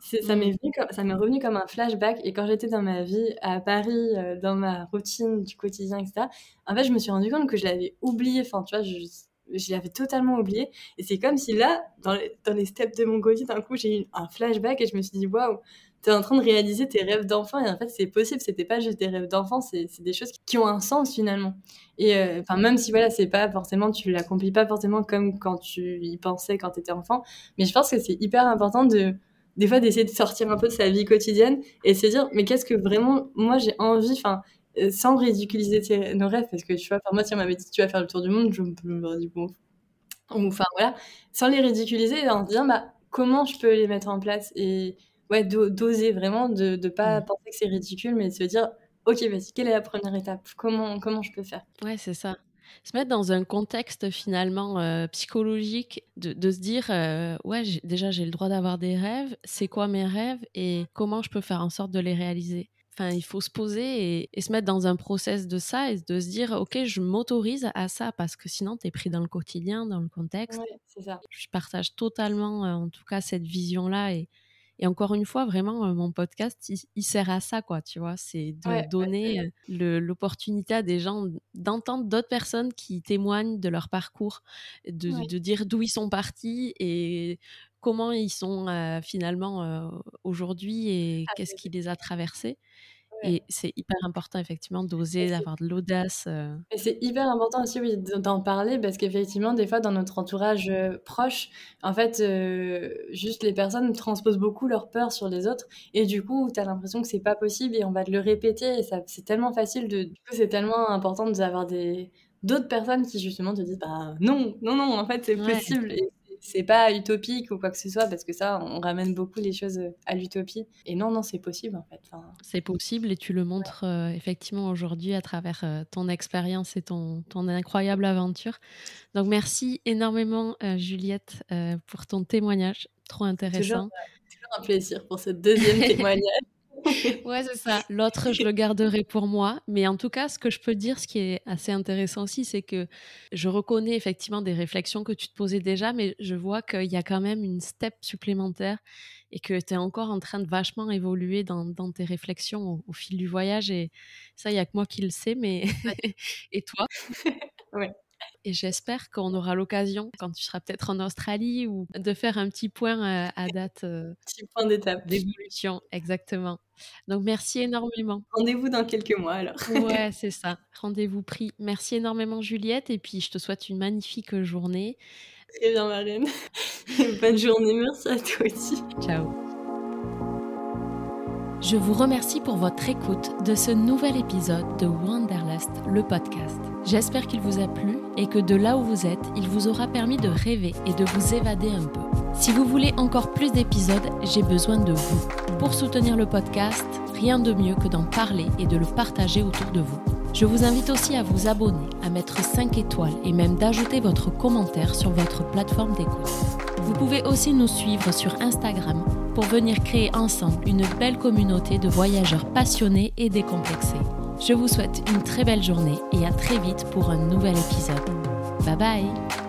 S2: Ça m'est mm. ça m'est revenu comme un flashback et quand j'étais dans ma vie à Paris euh, dans ma routine du quotidien etc en fait je me suis rendu compte que je l'avais oublié. Enfin tu vois je, je l'avais totalement oublié. Et c'est comme si là, dans les, dans les steppes de Mongolie, d'un coup, j'ai eu un flashback et je me suis dit, waouh, tu en train de réaliser tes rêves d'enfant et en fait c'est possible c'était pas juste des rêves d'enfant c'est des choses qui ont un sens finalement. Et euh, enfin même si voilà c'est pas forcément tu l'accomplis pas forcément comme quand tu y pensais quand tu étais enfant mais je pense que c'est hyper important de des fois d'essayer de sortir un peu de sa vie quotidienne et se dire mais qu'est-ce que vraiment moi j'ai envie enfin euh, sans ridiculiser nos rêves parce que tu vois enfin moi si on m'avait dit tu vas faire le tour du monde je me dit bon enfin voilà sans les ridiculiser en se disant bah comment je peux les mettre en place et ouais, d'oser vraiment, de ne pas mmh. penser que c'est ridicule, mais de se dire, ok, vas-y, quelle est la première étape? Comment, comment je peux faire?
S1: Ouais, c'est ça. Se mettre dans un contexte finalement euh, psychologique, de, se dire euh, ouais déjà j'ai le droit d'avoir des rêves, c'est quoi mes rêves et comment je peux faire en sorte de les réaliser? Enfin, il faut se poser et, se mettre dans un process de ça et de se dire, OK, je m'autorise à ça parce que sinon, tu es pris dans le quotidien, dans le contexte.
S2: c'est ça.
S1: Je partage totalement, en tout cas, cette vision-là et, et encore une fois, vraiment, euh, mon podcast, il, sert à ça, quoi, tu vois. C'est de donner euh, l'opportunité à des gens d'entendre d'autres personnes qui témoignent de leur parcours, de, dire d'où ils sont partis et comment ils sont euh, finalement aujourd'hui et qu'est-ce qui les a traversés. Et c'est hyper important, effectivement, d'oser, d'avoir de l'audace. Euh.
S2: Et c'est hyper important aussi, oui, d'en parler, parce qu'effectivement, des fois, dans notre entourage euh, proche, en fait, euh, juste les personnes transposent beaucoup leur peur sur les autres. Et du coup, tu as l'impression que c'est pas possible et on va te le répéter. Et ça, c'est tellement facile de. Du coup, c'est tellement important d'avoir des d'autres personnes qui justement te disent bah non non non en fait c'est possible c'est pas utopique ou quoi que ce soit parce que ça on ramène beaucoup les choses euh, à l'utopie. Et non non c'est possible en fait.
S1: C'est possible et tu le montres euh, effectivement aujourd'hui à travers euh, ton expérience et ton, ton incroyable aventure. Donc merci énormément Juliette pour ton témoignage. Trop intéressant. toujours,
S2: toujours un plaisir pour ce deuxième témoignage
S1: ouais, c'est ça. L'autre, je le garderai pour moi. Mais en tout cas, ce que je peux dire, ce qui est assez intéressant aussi, c'est que je reconnais effectivement des réflexions que tu te posais déjà, mais je vois qu'il y a quand même une step supplémentaire et que tu es encore en train de vachement évoluer dans, tes réflexions au, fil du voyage. Et ça, il n'y a que moi qui le sais, mais. et toi?
S2: Ouais.
S1: Et j'espère qu'on aura l'occasion, quand tu seras peut-être en Australie, ou de faire un petit point euh, à date.
S2: Euh, petit point d'étape.
S1: D'évolution, exactement. Donc merci énormément.
S2: Rendez-vous dans quelques mois alors.
S1: ouais, c'est ça. Rendez-vous pris. Merci énormément Juliette et puis je te souhaite une magnifique journée.
S2: Très bien Marlène. Bonne journée, merci à toi aussi.
S1: Ciao. Je vous remercie pour votre écoute de ce nouvel épisode de Wanderlust, le podcast. J'espère qu'il vous a plu et que de là où vous êtes, il vous aura permis de rêver et de vous évader un peu. Si vous voulez encore plus d'épisodes, j'ai besoin de vous. Pour soutenir le podcast, rien de mieux que d'en parler et de le partager autour de vous. Je vous invite aussi à vous abonner, à mettre 5 étoiles et même d'ajouter votre commentaire sur votre plateforme d'écoute. Vous pouvez aussi nous suivre sur Instagram pour venir créer ensemble une belle communauté de voyageurs passionnés et décomplexés. Je vous souhaite une très belle journée et à très vite pour un nouvel épisode. Bye bye